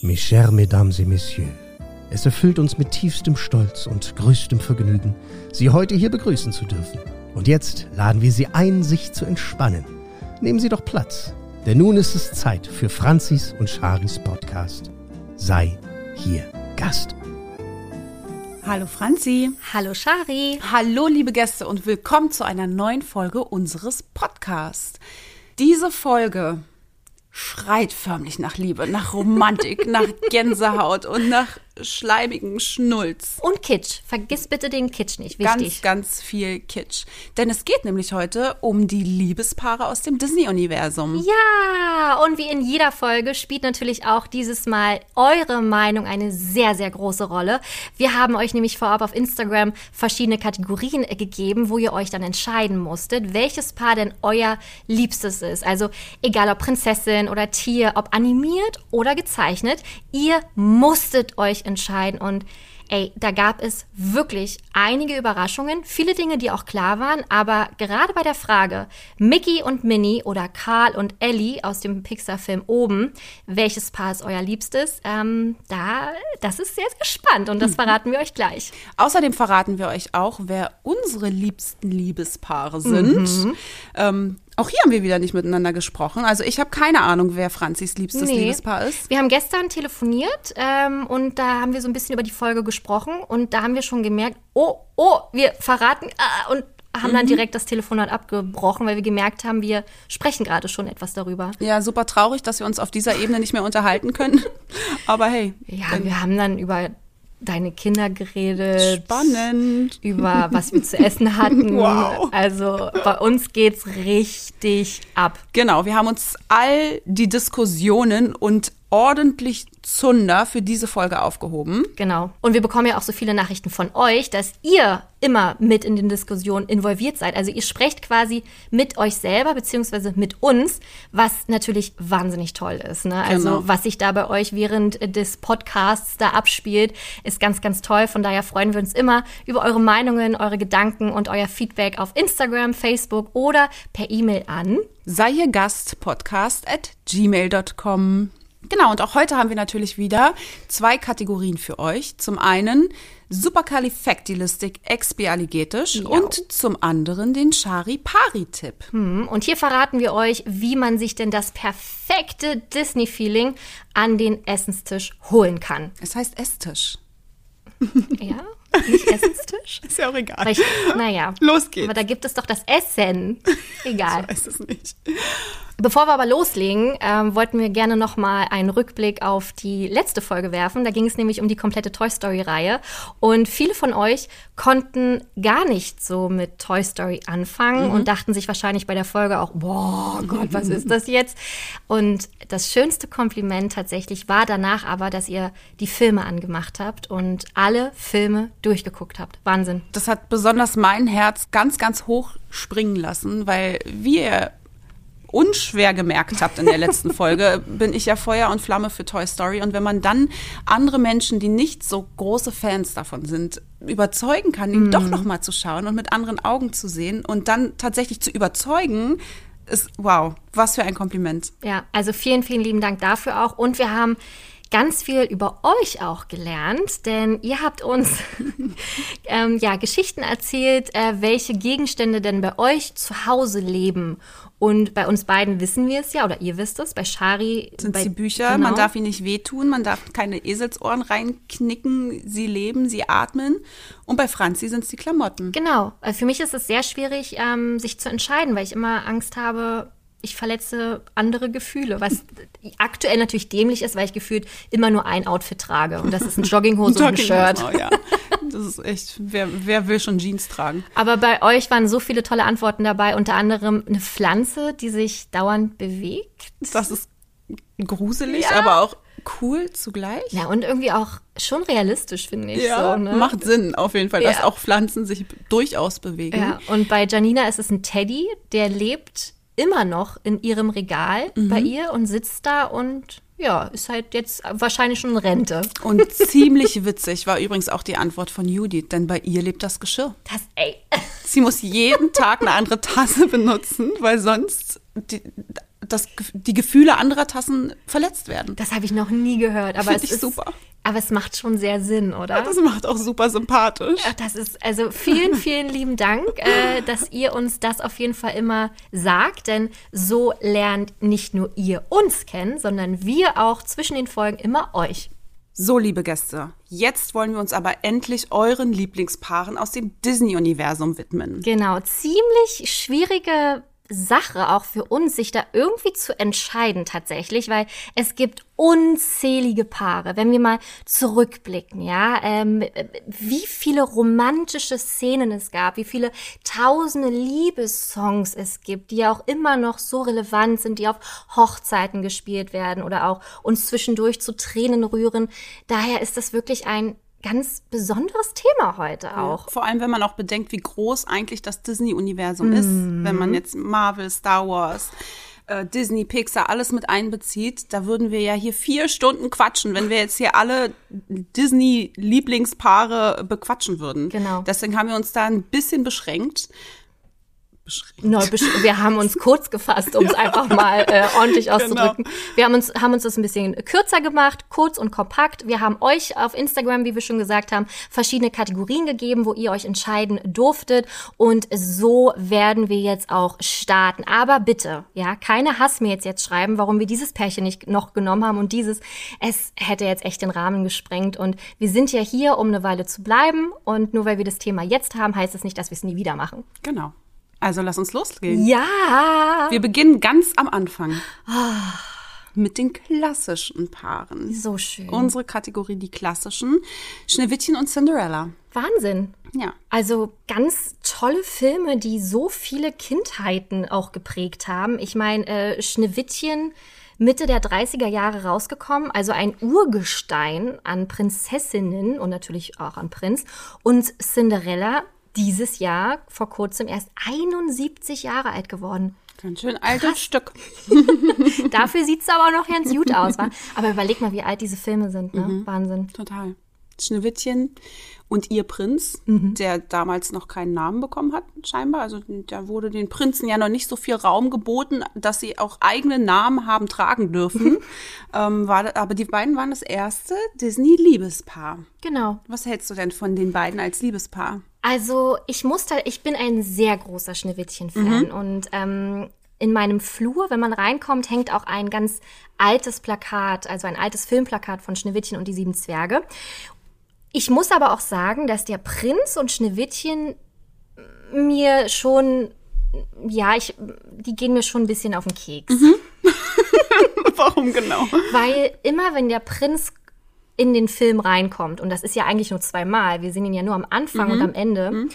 Mes chers Mesdames et Messieurs, es erfüllt uns mit tiefstem Stolz und größtem Vergnügen, Sie heute hier begrüßen zu dürfen. Und jetzt laden wir Sie ein, sich zu entspannen. Nehmen Sie doch Platz, denn nun ist es Zeit für Franzis und Charis Podcast. Sei hier Gast. Hallo Franzi. Hallo Shari. Hallo liebe Gäste und willkommen zu einer neuen Folge unseres Podcasts. Diese Folge schreit förmlich nach Liebe, nach Romantik, nach Gänsehaut und nach schleimigen Schnulz. Und Kitsch. Vergiss bitte den Kitsch nicht. Wichtig. Ganz, ganz viel Kitsch. Denn es geht nämlich heute um die Liebespaare aus dem Disney-Universum. Ja, und wie in jeder Folge spielt natürlich auch dieses Mal eure Meinung eine sehr, sehr große Rolle. Wir haben euch nämlich vorab auf Instagram verschiedene Kategorien gegeben, wo ihr euch dann entscheiden musstet, welches Paar denn euer Liebstes ist. Also egal ob Prinzessin oder Tier, ob animiert oder gezeichnet, ihr musstet euch entscheiden und Ey, da gab es wirklich einige Überraschungen, viele Dinge, die auch klar waren, aber gerade bei der Frage Mickey und Minnie oder Karl und Ellie aus dem Pixar-Film oben, welches Paar ist euer Liebstes, ähm, da, das ist sehr, sehr spannend und das verraten wir euch gleich. Außerdem verraten wir euch auch, wer unsere liebsten Liebespaare sind. Ähm, auch hier haben wir wieder nicht miteinander gesprochen. Also ich habe keine Ahnung, wer Franzis liebstes Nee. Liebespaar ist. Wir haben gestern telefoniert ähm, und da haben wir so ein bisschen über die Folge gesprochen und da haben wir schon gemerkt, oh, oh, wir verraten ah, und haben dann direkt das Telefonat abgebrochen, weil wir gemerkt haben, wir sprechen gerade schon etwas darüber. Ja, super traurig, dass wir uns auf dieser Ebene nicht mehr unterhalten können. Aber hey, Ja, wir haben dann über deine Kinder geredet. spannend. Über was wir zu essen hatten. Wow. Also bei uns geht's richtig ab. Genau, wir haben uns all die Diskussionen und ordentlich Zunder für diese Folge aufgehoben. Genau. Und wir bekommen ja auch so viele Nachrichten von euch, dass ihr immer mit in den Diskussionen involviert seid. Also ihr sprecht quasi mit euch selber beziehungsweise mit uns, was natürlich wahnsinnig toll ist. Ne? Also Genau. was sich da bei euch während des Podcasts da abspielt, ist ganz, ganz toll. Von daher freuen wir uns immer über eure Meinungen, eure Gedanken und euer Feedback auf Instagram, Facebook oder per E-Mail an. Sei hier Gast, podcast at gmail.com. Genau, und auch heute haben wir natürlich wieder zwei Kategorien für euch. Zum einen Supercalifactilistic-Expialigetisch und zum anderen den Chari-Pari-Tipp. Hm, Und hier verraten wir euch, wie man sich denn das perfekte Disney-Feeling an den Essenstisch holen kann. Es heißt Esstisch. Ja? Nicht Essenstisch? Ist ja auch egal. Ich, naja. Los geht's. Aber da gibt es doch das Essen. Egal. Ich weiß es nicht. Bevor wir aber loslegen, ähm, wollten wir gerne noch mal einen Rückblick auf die letzte Folge werfen. Da ging es nämlich um die komplette Toy Story-Reihe. Und viele von euch konnten gar nicht so mit Toy Story anfangen und dachten sich wahrscheinlich bei der Folge auch, boah Gott, was ist das jetzt? Und das schönste Kompliment tatsächlich war danach aber, dass ihr die Filme angemacht habt und alle Filme durchgeguckt habt. Wahnsinn. Das hat besonders mein Herz ganz, ganz hoch springen lassen, weil wie ihr unschwer gemerkt habt in der letzten Folge, bin ich ja Feuer und Flamme für Toy Story. Und wenn man dann andere Menschen, die nicht so große Fans davon sind, überzeugen kann, ihn doch noch mal zu schauen und mit anderen Augen zu sehen und dann tatsächlich zu überzeugen, ist wow, was für ein Kompliment. Ja, also vielen, vielen lieben Dank dafür auch. Und wir haben ganz viel über euch auch gelernt, denn ihr habt uns ähm, ja Geschichten erzählt, äh, welche Gegenstände denn bei euch zu Hause leben. Und bei uns beiden wissen wir es ja, oder ihr wisst es, bei Shari sind bei, die Bücher, genau. man darf ihnen nicht wehtun, man darf keine Eselsohren reinknicken, sie leben, sie atmen. Und bei Franzi sind es die Klamotten. Genau. Äh, Für mich ist es sehr schwierig, ähm, sich zu entscheiden, weil ich immer Angst habe, ich verletze andere Gefühle, was aktuell natürlich dämlich ist, weil ich gefühlt immer nur ein Outfit trage. Und das ist eine Jogginghose und ein Shirt. Oh, ja. Das ist echt, wer, wer will schon Jeans tragen? Aber bei euch waren so viele tolle Antworten dabei, unter anderem eine Pflanze, die sich dauernd bewegt. Das ist gruselig, Ja. aber auch cool zugleich. Ja, und irgendwie auch schon realistisch, finde ich. Ja, so, ne? macht Sinn auf jeden Fall, dass Ja. auch Pflanzen sich durchaus bewegen. Ja, und bei Janina ist es ein Teddy, der lebt immer noch in ihrem Regal Mhm. bei ihr und sitzt da und ja, ist halt jetzt wahrscheinlich schon in Rente. Und ziemlich witzig war übrigens auch die Antwort von Judith, denn bei ihr lebt das Geschirr. Das, ey. Sie muss jeden Tag eine andere Tasse benutzen, weil sonst die, dass die Gefühle anderer Tassen verletzt werden. Das habe ich noch nie gehört, aber Find es ich ist super. Aber es macht schon sehr Sinn, oder? Das macht auch super sympathisch. Ach, Das ist also vielen, vielen lieben Dank, äh, dass ihr uns das auf jeden Fall immer sagt, denn so lernt nicht nur ihr uns kennen, sondern wir auch zwischen den Folgen immer euch. So, liebe Gäste, jetzt wollen wir uns aber endlich euren Lieblingspaaren aus dem Disney-Universum widmen. Genau, ziemlich schwierige Sache auch für uns, sich da irgendwie zu entscheiden tatsächlich, weil es gibt unzählige Paare. Wenn wir mal zurückblicken, ja, ähm, wie viele romantische Szenen es gab, wie viele tausende Liebessongs es gibt, die ja auch immer noch so relevant sind, die auf Hochzeiten gespielt werden oder auch uns zwischendurch zu Tränen rühren. Daher ist das wirklich ein ganz besonderes Thema heute auch. Vor allem, wenn man auch bedenkt, wie groß eigentlich das Disney-Universum ist. Wenn man jetzt Marvel, Star Wars, äh, Disney, Pixar, alles mit einbezieht, da würden wir ja hier vier Stunden quatschen, wenn wir jetzt hier alle Disney-Lieblingspaare bequatschen würden. Genau. Deswegen haben wir uns da ein bisschen beschränkt. Beschränkt. Neu besch- wir haben uns kurz gefasst, um es einfach mal äh, ordentlich auszudrücken. Wir haben uns, haben uns das ein bisschen kürzer gemacht, kurz und kompakt. Wir haben euch auf Instagram, wie wir schon gesagt haben, verschiedene Kategorien gegeben, wo ihr euch entscheiden durftet. Und so werden wir jetzt auch starten. Aber bitte, ja, keine Hassmails jetzt schreiben, warum wir dieses Pärchen nicht noch genommen haben und dieses. Es hätte jetzt echt den Rahmen gesprengt. Und wir sind ja hier, um eine Weile zu bleiben. Und nur weil wir das Thema jetzt haben, heißt es nicht, dass wir es nie wieder machen. Genau. Also lass uns losgehen. Ja. Wir beginnen ganz am Anfang. Mit den klassischen Paaren. So schön. Unsere Kategorie, die klassischen. Schneewittchen und Cinderella. Wahnsinn. Ja. Also ganz tolle Filme, die so viele Kindheiten auch geprägt haben. Ich meine, äh, Schneewittchen Mitte der 30er Jahre rausgekommen, also ein Urgestein an Prinzessinnen und natürlich auch an Prinz. Und Cinderella dieses Jahr vor kurzem erst 71 Jahre alt geworden. Ganz schön altes Stück. Dafür sieht's aber noch ganz gut aus. Wa? Aber überleg mal, wie alt diese Filme sind. Ne? Wahnsinn. Total. Schneewittchen und ihr Prinz, der damals noch keinen Namen bekommen hat, scheinbar. Also da wurde den Prinzen ja noch nicht so viel Raum geboten, dass sie auch eigene Namen haben tragen dürfen. ähm, war, aber die beiden waren das erste Disney-Liebespaar. Genau. Was hältst du denn von den beiden als Liebespaar? Also ich muss da, ich bin ein sehr großer Schneewittchen-Fan und ähm, in meinem Flur, wenn man reinkommt, hängt auch ein ganz altes Plakat, also ein altes Filmplakat von Schneewittchen und die sieben Zwerge. Ich muss aber auch sagen, dass der Prinz und Schneewittchen mir schon, ja, ich, die gehen mir schon ein bisschen auf den Keks. Warum genau? Weil immer wenn der Prinz in den Film reinkommt, und das ist ja eigentlich nur zweimal, wir sehen ihn ja nur am Anfang und am Ende,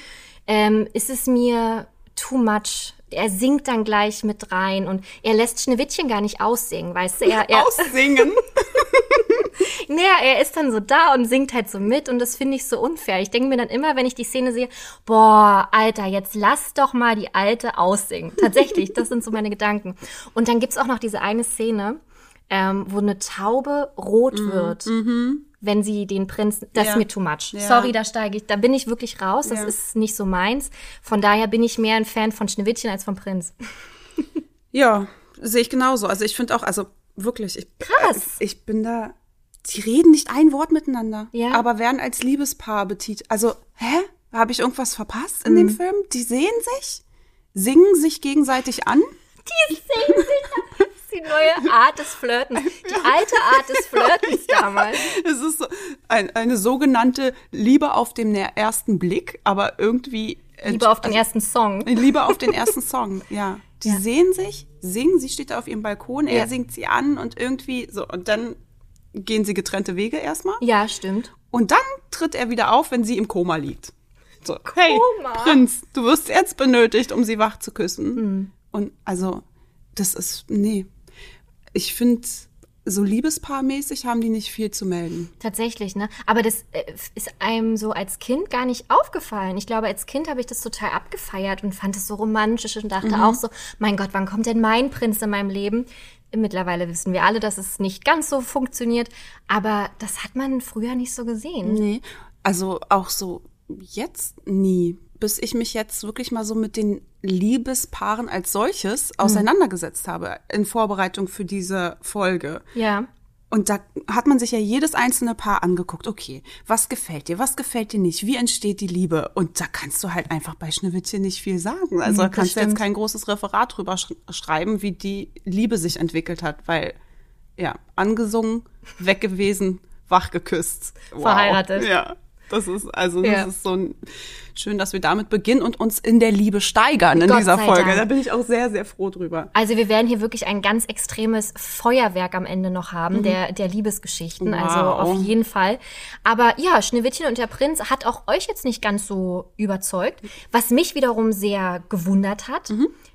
ähm, ist es mir too much. Er singt dann gleich mit rein und er lässt Schneewittchen gar nicht aussingen, weißt du? Er, er, Aussingen. naja, er ist dann so da und singt halt so mit und das finde ich so unfair. Ich denke mir dann immer, wenn ich die Szene sehe, boah, Alter, jetzt lass doch mal die Alte aussingen. Tatsächlich, das sind so meine Gedanken. Und dann gibt's auch noch diese eine Szene, ähm, wo eine Taube rot wird. Wenn sie den Prinzen, das Ja. ist mir too much. Ja. Sorry, da steige ich, da bin ich wirklich raus. Das Ja. ist nicht so meins. Von daher bin ich mehr ein Fan von Schneewittchen als vom Prinz. Ja, sehe ich genauso. Also ich finde auch, also wirklich, ich, Krass. äh, ich bin da, die reden nicht ein Wort miteinander, Ja. aber werden als Liebespaar betitelt. Also, hä? Habe ich irgendwas verpasst in dem Mhm. Film? Die sehen sich, singen sich gegenseitig an. Die singen sich. Die neue Art des Flirtens. Die alte Art des Flirtens damals. Es ist so ein, eine sogenannte Liebe auf den ersten Blick, aber irgendwie Lieber auf den ersten Song. Liebe auf den ersten Song, ja. Die Ja. sehen sich, singen, sie steht da auf ihrem Balkon, er Ja. singt sie an und irgendwie so. Und dann gehen sie getrennte Wege erstmal. Ja, stimmt. Und dann tritt er wieder auf, wenn sie im Koma liegt. So, hey, Koma? Prinz, du wirst jetzt benötigt, um sie wach zu küssen. Hm. Und also, das ist, nee. Ich finde, so liebespaarmäßig haben die nicht viel zu melden. Tatsächlich, ne? Aber das äh, ist einem so als Kind gar nicht aufgefallen. Ich glaube, als Kind habe ich das total abgefeiert und fand es so romantisch und dachte auch so, mein Gott, wann kommt denn mein Prinz in meinem Leben? Mittlerweile wissen wir alle, dass es nicht ganz so funktioniert, aber das hat man früher nicht so gesehen. Nee. Also auch so jetzt nie. Bis ich mich jetzt wirklich mal so mit den Liebespaaren als solches auseinandergesetzt habe in Vorbereitung für diese Folge. Ja. Und da hat man sich ja jedes einzelne Paar angeguckt. Okay, was gefällt dir, was gefällt dir nicht, wie entsteht die Liebe? Und da kannst du halt einfach bei Schneewittchen nicht viel sagen. Also da das kannst du jetzt kein großes Referat drüber sch schreiben, wie die Liebe sich entwickelt hat, weil ja, angesungen, weg gewesen, wach geküsst. Wow. Verheiratet. Ja. Das ist also das Ja. ist so ein, schön, dass wir damit beginnen und uns in der Liebe steigern in Gott dieser Folge. Dank. Da bin ich auch sehr, sehr froh drüber. Also wir werden hier wirklich ein ganz extremes Feuerwerk am Ende noch haben, der, der Liebesgeschichten. Also Wow. auf jeden Fall. Aber ja, Schneewittchen und der Prinz hat auch euch jetzt nicht ganz so überzeugt, was mich wiederum sehr gewundert hat.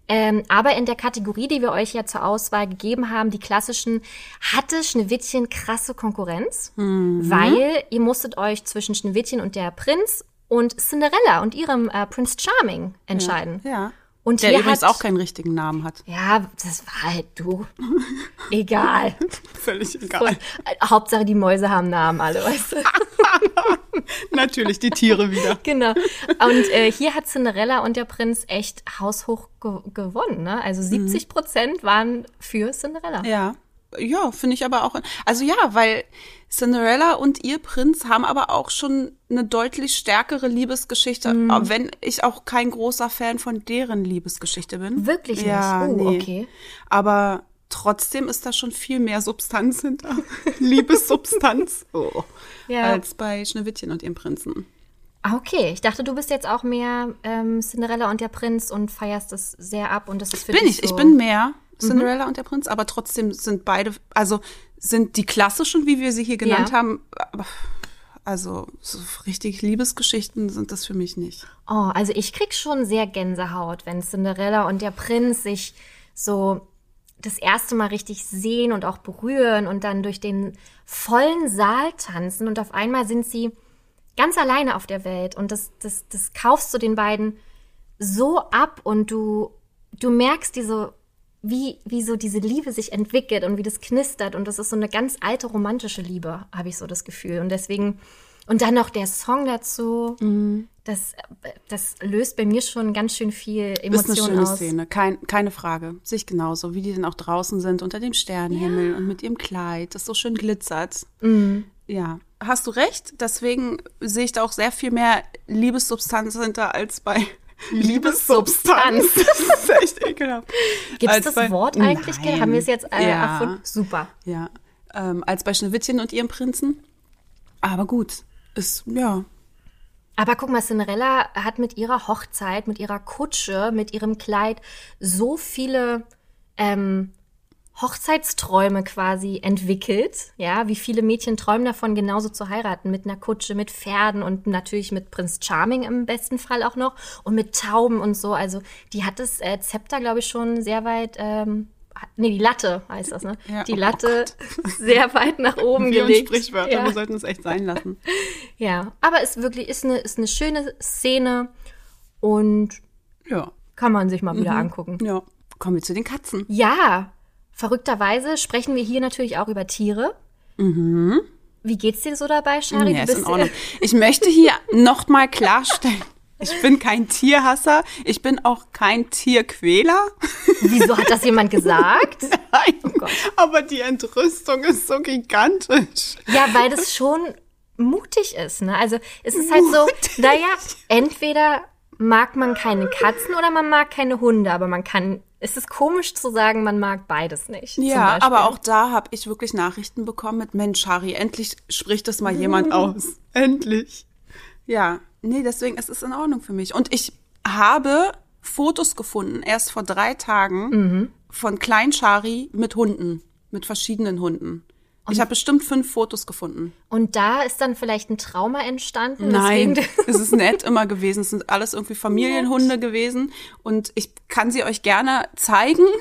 Ähm, aber in der Kategorie, die wir euch ja zur Auswahl gegeben haben, die klassischen, hatte Schneewittchen krasse Konkurrenz, weil ihr musstet euch zwischen Schneewittchen und der Prinz und Cinderella und ihrem äh, Prince Charming entscheiden. Ja. Und Der übrigens hat, auch keinen richtigen Namen hat. ja, das war halt du. Egal. Völlig egal. Und, äh, Hauptsache die Mäuse haben Namen alle, weißt du? Natürlich die Tiere wieder. genau. Und äh, hier hat Cinderella und der Prinz echt haushoch ge gewonnen. Ne? Also 70 Prozent waren für Cinderella. Ja. Ja, finde ich aber auch. Also ja, weil Cinderella und ihr Prinz haben aber auch schon eine deutlich stärkere Liebesgeschichte, wenn ich auch kein großer Fan von deren Liebesgeschichte bin. Wirklich nicht? Ja, Oh, nee. okay. Aber trotzdem ist da schon viel mehr Substanz hinter. Liebessubstanz. Oh. Ja. Als bei Schneewittchen und ihrem Prinzen. Ah, Okay, ich dachte, du bist jetzt auch mehr ähm, Cinderella und der Prinz und feierst das sehr ab und das ist für Bin dich ich. so Ich bin mehr Cinderella und der Prinz, aber trotzdem sind beide, also sind die klassischen, wie wir sie hier genannt Ja. haben, also so richtig Liebesgeschichten sind das für mich nicht. Oh, also ich krieg schon sehr Gänsehaut, wenn Cinderella und der Prinz sich so das erste Mal richtig sehen und auch berühren und dann durch den vollen Saal tanzen und auf einmal sind sie ganz alleine auf der Welt und das, das, das kaufst du den beiden so ab und du, du merkst diese, wie, wie so diese Liebe sich entwickelt und wie das knistert und das ist so eine ganz alte romantische Liebe, habe ich so das Gefühl. Und deswegen und dann noch der Song dazu, das, das löst bei mir schon ganz schön viel Ist eine Emotionen schöne aus. Szene, Kein, keine Frage. Sich genauso, wie die dann auch draußen sind unter dem Sternenhimmel und mit ihrem Kleid, das so schön glitzert. Mhm. Ja, hast du recht. Deswegen sehe ich da auch sehr viel mehr Liebessubstanz hinter als bei Liebessubstanz. das ist echt ekelhaft. Gibt es das bei- Wort eigentlich? Nein. Haben wir es jetzt äh, Ja. erfunden? Super. Ja, ähm, als bei Schneewittchen und ihrem Prinzen. Aber gut, ist, ja, Aber guck mal, Cinderella hat mit ihrer Hochzeit, mit ihrer Kutsche, mit ihrem Kleid so viele ähm, Hochzeitsträume quasi entwickelt. Ja, wie viele Mädchen träumen davon, genauso zu heiraten, mit einer Kutsche, mit Pferden und natürlich mit Prinz Charming im besten Fall auch noch und mit Tauben und so. Also die hat das äh, Zepter, glaube ich, schon sehr weit. Ähm, Nee, die Latte heißt das, ne? Ja, Die oh Latte sehr weit nach oben und gelegt. Sprichwörter, Ja. wir sollten es echt sein lassen. Ja, aber es wirklich ist eine, ist eine schöne Szene und Ja, kann man sich mal wieder angucken. ja. Kommen wir zu den Katzen. Ja, verrückterweise sprechen wir hier natürlich auch über Tiere. Wie geht's dir so dabei, Shari? Du ist in Ordnung. Ich möchte hier noch mal klarstellen, ich bin kein Tierhasser, ich bin auch kein Tierquäler. Wieso hat das jemand gesagt? Nein, Oh Gott. aber die Entrüstung ist so gigantisch. Ja, weil das schon mutig ist. Ne? Also es ist halt so, naja, entweder mag man keine Katzen oder man mag keine Hunde, aber man kann, es ist komisch zu sagen, man mag beides nicht. Ja, aber auch da habe ich wirklich Nachrichten bekommen mit Mensch, Harry, endlich spricht das mal jemand aus. Endlich. Ja, nee, deswegen es ist in Ordnung für mich. Und ich habe Fotos gefunden, erst vor drei Tagen, von Klein Shari mit Hunden, mit verschiedenen Hunden. Ich habe bestimmt fünf Fotos gefunden. Und da ist dann vielleicht ein Trauma entstanden. Nein, es ist nett immer gewesen. Es sind alles irgendwie Familienhunde gewesen. Und ich kann sie euch gerne zeigen.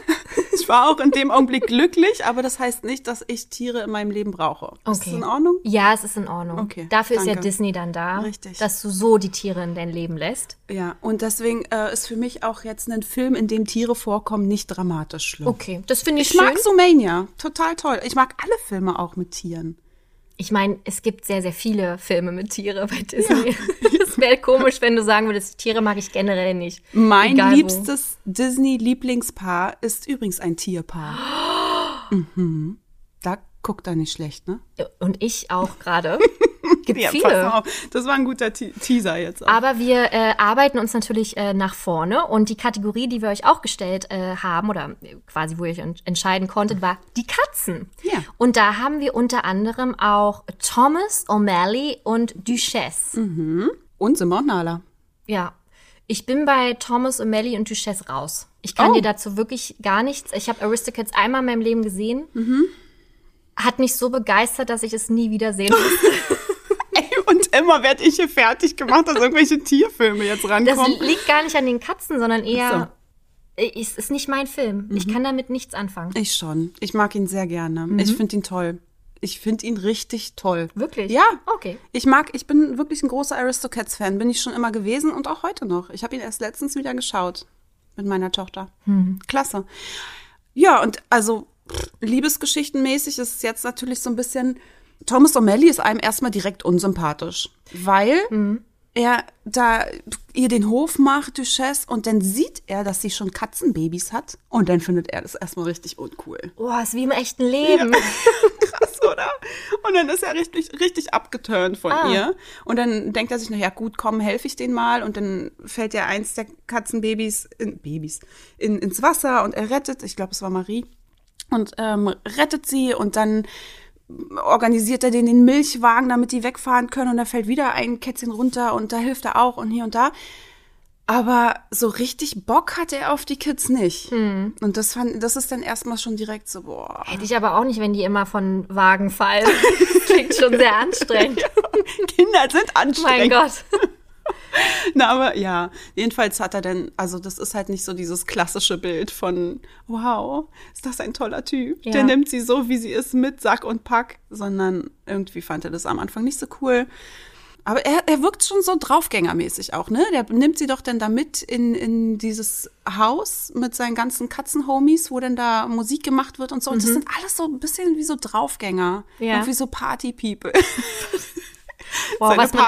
Ich war auch in dem Augenblick glücklich, aber das heißt nicht, dass ich Tiere in meinem Leben brauche. Ist das Okay. in Ordnung? Ja, es ist in Ordnung. Okay, Dafür ist ja danke. Disney dann da, Richtig. dass du so die Tiere in dein Leben lässt. Ja, und deswegen äh, ist für mich auch jetzt ein Film, in dem Tiere vorkommen, nicht dramatisch schlimm. Okay, das finde ich, Ich schön. mag Sumania, total toll. Ich mag alle Filme auch mit Tieren. Ich meine, es gibt sehr, sehr viele Filme mit Tiere bei Disney. es wäre komisch, wenn du sagen würdest, Tiere mag ich generell nicht. Mein Egal liebstes Disney-Lieblingspaar ist übrigens ein Tierpaar. mhm. Da guckt er nicht schlecht, ne? Und ich auch gerade. Gibt Ja, viele. auf. Das war ein guter Te Teaser jetzt. Auch. Aber wir äh, arbeiten uns natürlich äh, nach vorne und die Kategorie, die wir euch auch gestellt äh, haben oder äh, quasi, wo ihr euch ent entscheiden konntet, war die Katzen. Ja. Und da haben wir unter anderem auch Thomas, O'Malley und Duchesse. Und Simon Nala. Ja. Ich bin bei Thomas, O'Malley und Duchesse raus. Ich kann Oh. dir dazu wirklich gar nichts. Ich habe Aristocats einmal in meinem Leben gesehen. Hat mich so begeistert, dass ich es nie wieder sehen muss. Ey, und immer werde ich hier fertig gemacht, dass irgendwelche Tierfilme jetzt Das rankommen. liegt gar nicht an den Katzen, sondern eher, es ist nicht mein Film. Ich kann damit nichts anfangen. Ich schon. Ich mag ihn sehr gerne. Ich finde ihn toll. Ich finde ihn richtig toll. Wirklich? Ja. Okay. Ich mag, ich bin wirklich ein großer Aristocats-Fan. Bin ich schon immer gewesen und auch heute noch. Ich habe ihn erst letztens wieder geschaut mit meiner Tochter. Klasse. Ja, und also liebesgeschichtenmäßig ist es jetzt natürlich so ein bisschen. Thomas O'Malley ist einem erstmal direkt unsympathisch, weil er da ihr den Hof macht, Duchesse, und dann sieht er, dass sie schon Katzenbabys hat. Und dann findet er das erstmal richtig uncool. Oh, ist wie im echten Leben. Krass, oder? Und dann ist er richtig, richtig abgeturnt von Ah. ihr. Und dann denkt er sich, na ja, gut, komm, helfe ich denen mal. Und dann fällt ja eins der Katzenbabys, in, Babys, in, ins Wasser und er rettet, ich glaube, es war Marie, und ähm, rettet sie und dann organisiert er denen den Milchwagen, damit die wegfahren können und da fällt wieder ein Kätzchen runter und da hilft er auch und hier und da. Aber so richtig Bock hatte er auf die Kids nicht. Hm. Und das fand, das ist dann erstmal schon direkt so, boah. Hätte ich aber auch nicht, wenn die immer von Wagen fallen. Klingt schon sehr anstrengend. Kinder sind anstrengend. Mein Gott. Na, aber ja, jedenfalls hat er dann, also das ist halt nicht so dieses klassische Bild von, wow, ist das ein toller Typ. Ja. Der nimmt sie so, wie sie ist, mit Sack und Pack, sondern irgendwie fand er das am Anfang nicht so cool. Aber er, er wirkt schon so draufgängermäßig auch, ne? Der nimmt sie doch dann da mit in, in dieses Haus mit seinen ganzen Katzenhomies, wo dann da Musik gemacht wird und so. Und das sind alles so ein bisschen wie so Draufgänger. Mhm. Ja. Irgendwie so Party-People. Wow, Seine was, man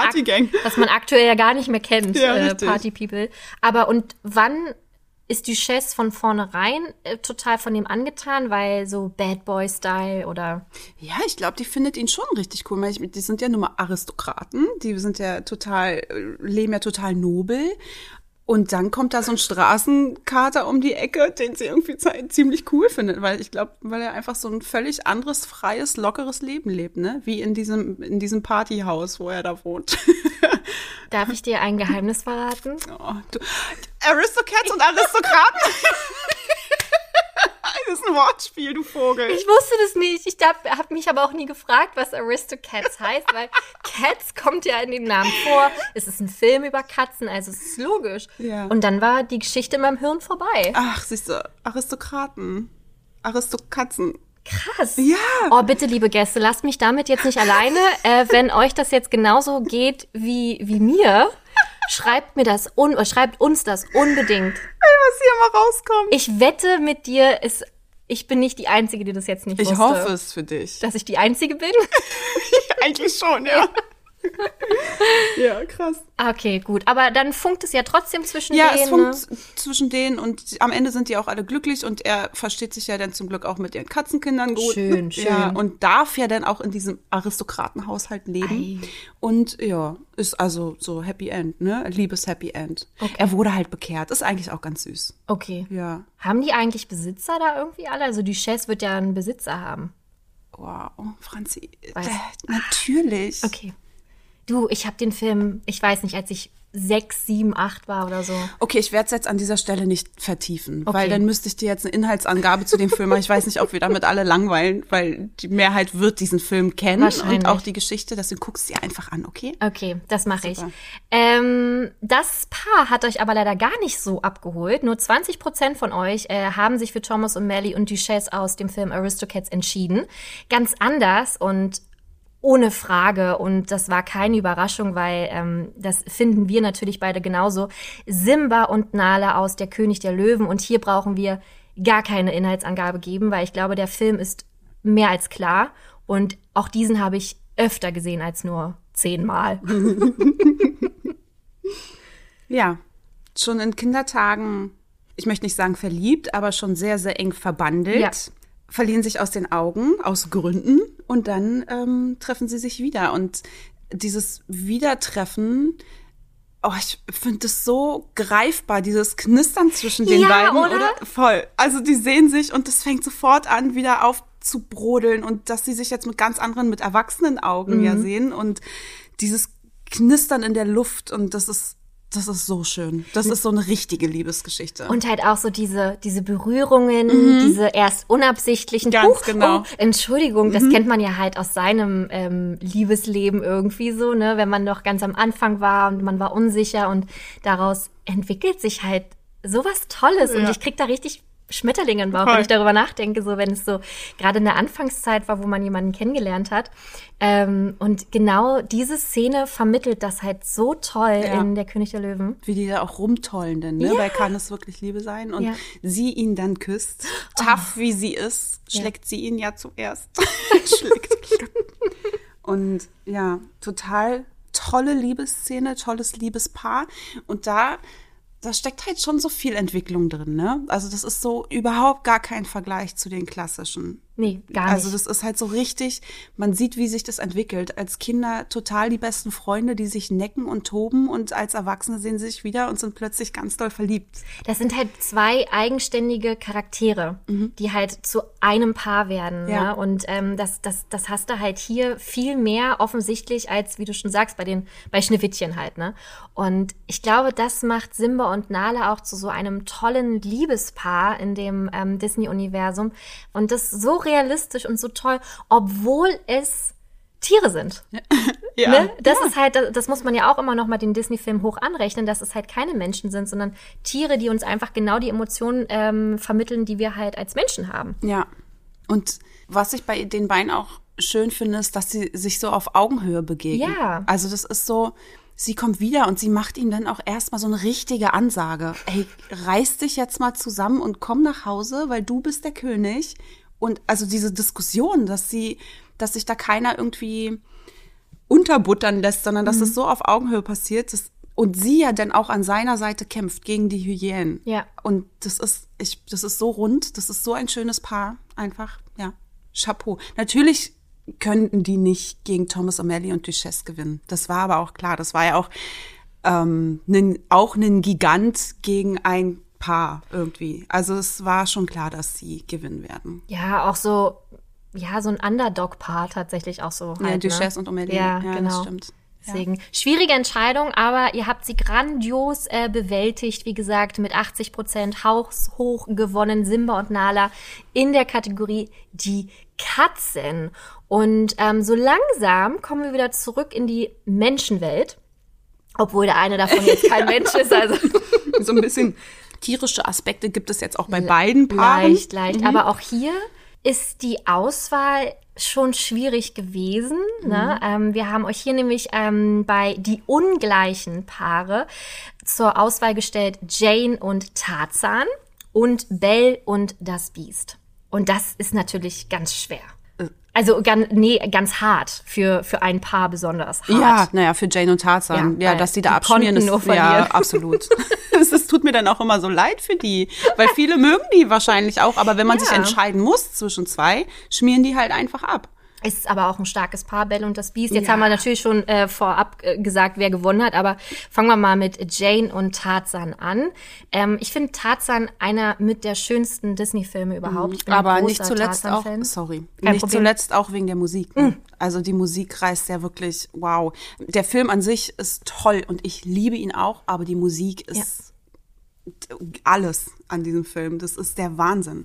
was man aktuell ja gar nicht mehr kennt, Ja, äh. Party People. Aber und wann ist Duchesse von vornherein äh, total von ihm angetan, weil so Bad Boy Style oder Ja, ich glaube, die findet ihn schon richtig cool. weil ich- Die sind ja nun mal Aristokraten, die sind ja total, äh, leben ja total nobel. Und dann kommt da so ein Straßenkater um die Ecke, den sie irgendwie zi- ziemlich cool findet, weil ich glaube, weil er einfach so ein völlig anderes, freies, lockeres Leben lebt, ne? Wie in diesem, in diesem Partyhaus, wo er da wohnt. darf ich dir ein Geheimnis verraten? Oh, du, Aristocats und Aristokraten? das ist ein Wortspiel, du Vogel. Ich wusste das nicht. Ich habe mich aber auch nie gefragt, was Aristocats heißt, weil Cats kommt ja in dem Namen vor. Es ist ein Film über Katzen, also es ist logisch. Ja. Und dann war die Geschichte in meinem Hirn vorbei. Ach, siehst du, Aristokraten. Aristokatzen. Krass. Ja. Oh, bitte, liebe Gäste, lasst mich damit jetzt nicht alleine. Äh, wenn euch das jetzt genauso geht wie, wie mir, schreibt mir das un oder schreibt uns das unbedingt. was hier mal rauskommt. Ich wette mit dir, es, ich bin nicht die Einzige, die das jetzt nicht Ich wusste. hoffe es für dich. Dass ich die Einzige bin? Eigentlich schon, ja. ja, krass. Okay, gut. Aber dann funkt es ja trotzdem zwischen Ja, denen. es ne? funkt zwischen denen und am Ende sind die auch alle glücklich und er versteht sich ja dann zum Glück auch mit ihren Katzenkindern gut. Schön, Ja, schön. und darf ja dann auch in diesem Aristokratenhaushalt leben. Und ja, ist also so Happy End, ne? Liebes Happy End. Er wurde halt bekehrt. Ist eigentlich auch ganz süß. Okay. Ja. Haben die eigentlich Besitzer da irgendwie alle? Also Duchesse wird ja einen Besitzer haben. Wow, Franzi. Weiß. Äh, natürlich. Okay. Du, ich habe den Film, ich weiß nicht, als ich sechs, sieben, acht war oder so. Okay, ich werde es jetzt an dieser Stelle nicht vertiefen, Okay. weil dann müsste ich dir jetzt eine Inhaltsangabe zu dem Film machen. Ich weiß nicht, ob wir damit alle langweilen, weil die Mehrheit wird diesen Film kennen und auch die Geschichte. Deswegen guckst du sie einfach an, okay? Okay, das mache ich. Ähm, das Paar hat euch aber leider gar nicht so abgeholt. Nur 20 Prozent von euch äh, haben sich für Thomas und Melly und Duchesse aus dem Film Aristocats entschieden. Ganz anders und ohne Frage und das war keine Überraschung, weil ähm, das finden wir natürlich beide genauso. Simba und Nala aus Der König der Löwen und hier brauchen wir gar keine Inhaltsangabe geben, weil ich glaube, der Film ist mehr als klar und auch diesen habe ich öfter gesehen als nur zehnmal. Ja, schon in Kindertagen, ich möchte nicht sagen verliebt, aber schon sehr, sehr eng verbandelt. Ja. Verlieren sich aus den Augen, aus Gründen. Und dann ähm, treffen sie sich wieder. Und dieses Wiedertreffen, oh, ich finde das so greifbar, dieses Knistern zwischen den Ja, beiden, oder? Voll. Also die sehen sich und das fängt sofort an, wieder aufzubrodeln und dass sie sich jetzt mit ganz anderen, mit erwachsenen Augen ja Mhm. sehen und dieses Knistern in der Luft und das ist, das ist so schön. Das ist so eine richtige Liebesgeschichte. Und halt auch so diese, diese Berührungen, diese erst unabsichtlichen. Mhm. Ganz Huch, genau. Mhm. Oh, Entschuldigung, das kennt man ja halt aus seinem ähm, Liebesleben irgendwie so, ne? Wenn man noch ganz am Anfang war und man war unsicher und daraus entwickelt sich halt sowas Tolles. Und Ja. ich krieg da richtig Schmetterlinge im Bauch, Voll. wenn ich darüber nachdenke, so wenn es so gerade in der Anfangszeit war, wo man jemanden kennengelernt hat. Ähm, und genau diese Szene vermittelt das halt so toll Ja. in Der König der Löwen. wie die da auch rumtollen denn, ne? Weil kann es wirklich Liebe sein? Und Ja. sie ihn dann küsst, tough wie sie ist, schlägt sie ihn ja zuerst. schlägt. Und ja, total tolle Liebesszene, tolles Liebespaar. Und da, da steckt halt schon so viel Entwicklung drin, ne? Also das ist so überhaupt gar kein Vergleich zu den klassischen. Nee, gar nicht. Also das ist halt so richtig, man sieht, wie sich das entwickelt. Als Kinder total die besten Freunde, die sich necken und toben und als Erwachsene sehen sie sich wieder und sind plötzlich ganz doll verliebt. Das sind halt zwei eigenständige Charaktere, die halt zu einem Paar werden. Mhm. Ja. Ne? Und ähm, das, das, das hast du halt hier viel mehr offensichtlich als, wie du schon sagst, bei den bei Schneewittchen halt. Ne? Und ich glaube, das macht Simba und Nala auch zu so einem tollen Liebespaar in dem ähm, Disney-Universum. Und das so realistisch und so toll, obwohl es Tiere sind. Ja. Ne? Das ist halt, das muss man ja auch immer noch mal den Disney-Film hoch anrechnen, dass es halt keine Menschen sind, sondern Tiere, die uns einfach genau die Emotionen ähm, vermitteln, die wir halt als Menschen haben. Ja. Und was ich bei den beiden auch schön finde, ist, dass sie sich so auf Augenhöhe begegnen. Ja. Also das ist so, sie kommt wieder und sie macht ihm dann auch erstmal so eine richtige Ansage. Ey, reiß dich jetzt mal zusammen und komm nach Hause, weil du bist der König. Und also diese Diskussion, dass sie, dass sich da keiner irgendwie unterbuttern lässt, sondern dass es so auf Augenhöhe passiert, dass, und sie ja dann auch an seiner Seite kämpft gegen die Hyänen. Ja. Und das ist, ich, das ist so rund, das ist so ein schönes Paar, einfach, ja, Chapeau. Natürlich könnten die nicht gegen Thomas O'Malley und Duchesse gewinnen. Das war aber auch klar. Das war ja auch, ähm, nen, auch ein Gigant gegen ein Paar irgendwie. Also es war schon klar, dass sie gewinnen werden. Ja, auch so, ja, so ein Underdog-Paar tatsächlich auch so. Ja, Halt, Duchesse ne? und O'Malley. Ja, Ja, das genau. stimmt. Deswegen schwierige Entscheidung, aber ihr habt sie grandios äh, bewältigt. Wie gesagt, mit 80 Prozent haushoch gewonnen, Simba und Nala in der Kategorie die Katzen. Und ähm, so langsam kommen wir wieder zurück in die Menschenwelt. Obwohl der eine davon jetzt kein Mensch ist, also So ein bisschen tierische Aspekte gibt es jetzt auch bei beiden Paaren. leicht, leicht. Aber auch hier ist die Auswahl schon schwierig gewesen. Ne? Ähm, wir haben euch hier nämlich ähm, bei die ungleichen Paare zur Auswahl gestellt Jane und Tarzan und Belle und das Biest. Und das ist natürlich ganz schwer. Also ganz, nee, ganz hart für, für ein Paar besonders hart. Ja, naja, für Jane und Tarzan. Ja, Ja, dass die da die abschmieren, ist, nur ja, verlieren. absolut. Es es tut mir dann auch immer so leid für die, weil viele mögen die wahrscheinlich auch, aber wenn man Ja. sich entscheiden muss zwischen zwei, schmieren die halt einfach ab. Ist aber auch ein starkes Paar, Belle und das Biest. Jetzt Ja. haben wir natürlich schon äh, vorab äh, gesagt, wer gewonnen hat, aber fangen wir mal mit Jane und Tarzan an. Ähm, ich finde Tarzan einer mit der schönsten Disney-Filme überhaupt. Ich bin ein Aber nicht zuletzt auch, sorry, Kein nicht Problem. zuletzt auch wegen der Musik. Ne? Also die Musik reißt ja wirklich, wow. Der Film an sich ist toll und ich liebe ihn auch, aber die Musik ist alles an diesem Film. Das ist der Wahnsinn.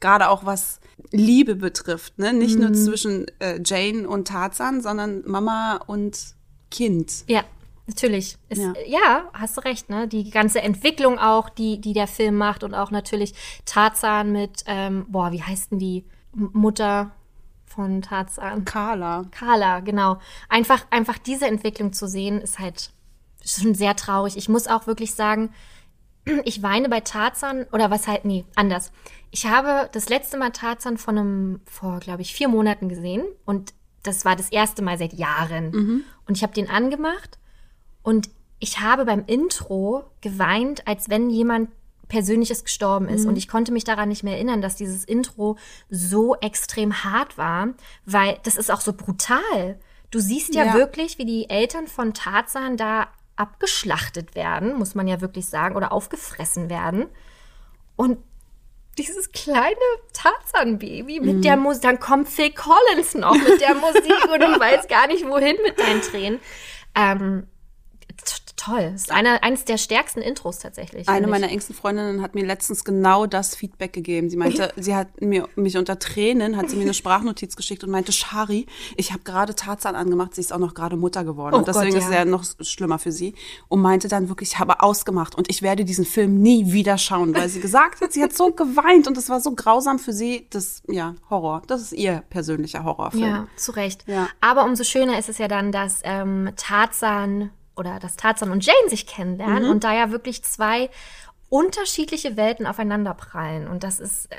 Gerade auch was Liebe betrifft, ne? Nicht Mhm. nur zwischen äh, Jane und Tarzan, sondern Mama und Kind. Ja, natürlich. Ist, Ja. ja. hast du recht, ne? Die ganze Entwicklung auch, die, die der Film macht und auch natürlich Tarzan mit, ähm, boah, wie heißt denn die Mutter von Tarzan? Carla. Carla, genau. Einfach, einfach diese Entwicklung zu sehen, ist halt schon sehr traurig. Ich muss auch wirklich sagen, ich weine bei Tarzan oder was halt, nee, anders. Ich habe das letzte Mal Tarzan von einem, vor, glaube ich, vier Monaten gesehen und das war das erste Mal seit Jahren. Und ich habe den angemacht und ich habe beim Intro geweint, als wenn jemand Persönliches gestorben ist. Und ich konnte mich daran nicht mehr erinnern, dass dieses Intro so extrem hart war, weil das ist auch so brutal. Du siehst ja, Ja. wirklich, wie die Eltern von Tarzan da abgeschlachtet werden, muss man ja wirklich sagen, oder aufgefressen werden. Und dieses kleine Tarzan-Baby mit der Musik, dann kommt Phil Collins noch mit der Musik und du weißt gar nicht, wohin mit deinen Tränen. Ähm, toll. Das ist eine, eines der stärksten Intros tatsächlich. Eine meiner engsten Freundinnen hat mir letztens genau das Feedback gegeben. Sie meinte, sie hat mir mich unter Tränen, hat sie mir eine Sprachnotiz geschickt und meinte, Shari, ich habe gerade Tarzan angemacht, sie ist auch noch gerade Mutter geworden. Oh und deswegen Gott, ist ja. es ja noch schlimmer für sie. Und meinte dann wirklich, ich habe ausgemacht und ich werde diesen Film nie wieder schauen, weil sie gesagt hat, sie hat so geweint und es war so grausam für sie. Das, ja, Horror. Das ist ihr persönlicher Horrorfilm. Ja, zu Recht. Ja. Aber umso schöner ist es ja dann, dass ähm, Tarzan oder dass Tarzan und Jane sich kennenlernen Mhm. und da ja wirklich zwei unterschiedliche Welten aufeinander prallen. Und das ist, äh,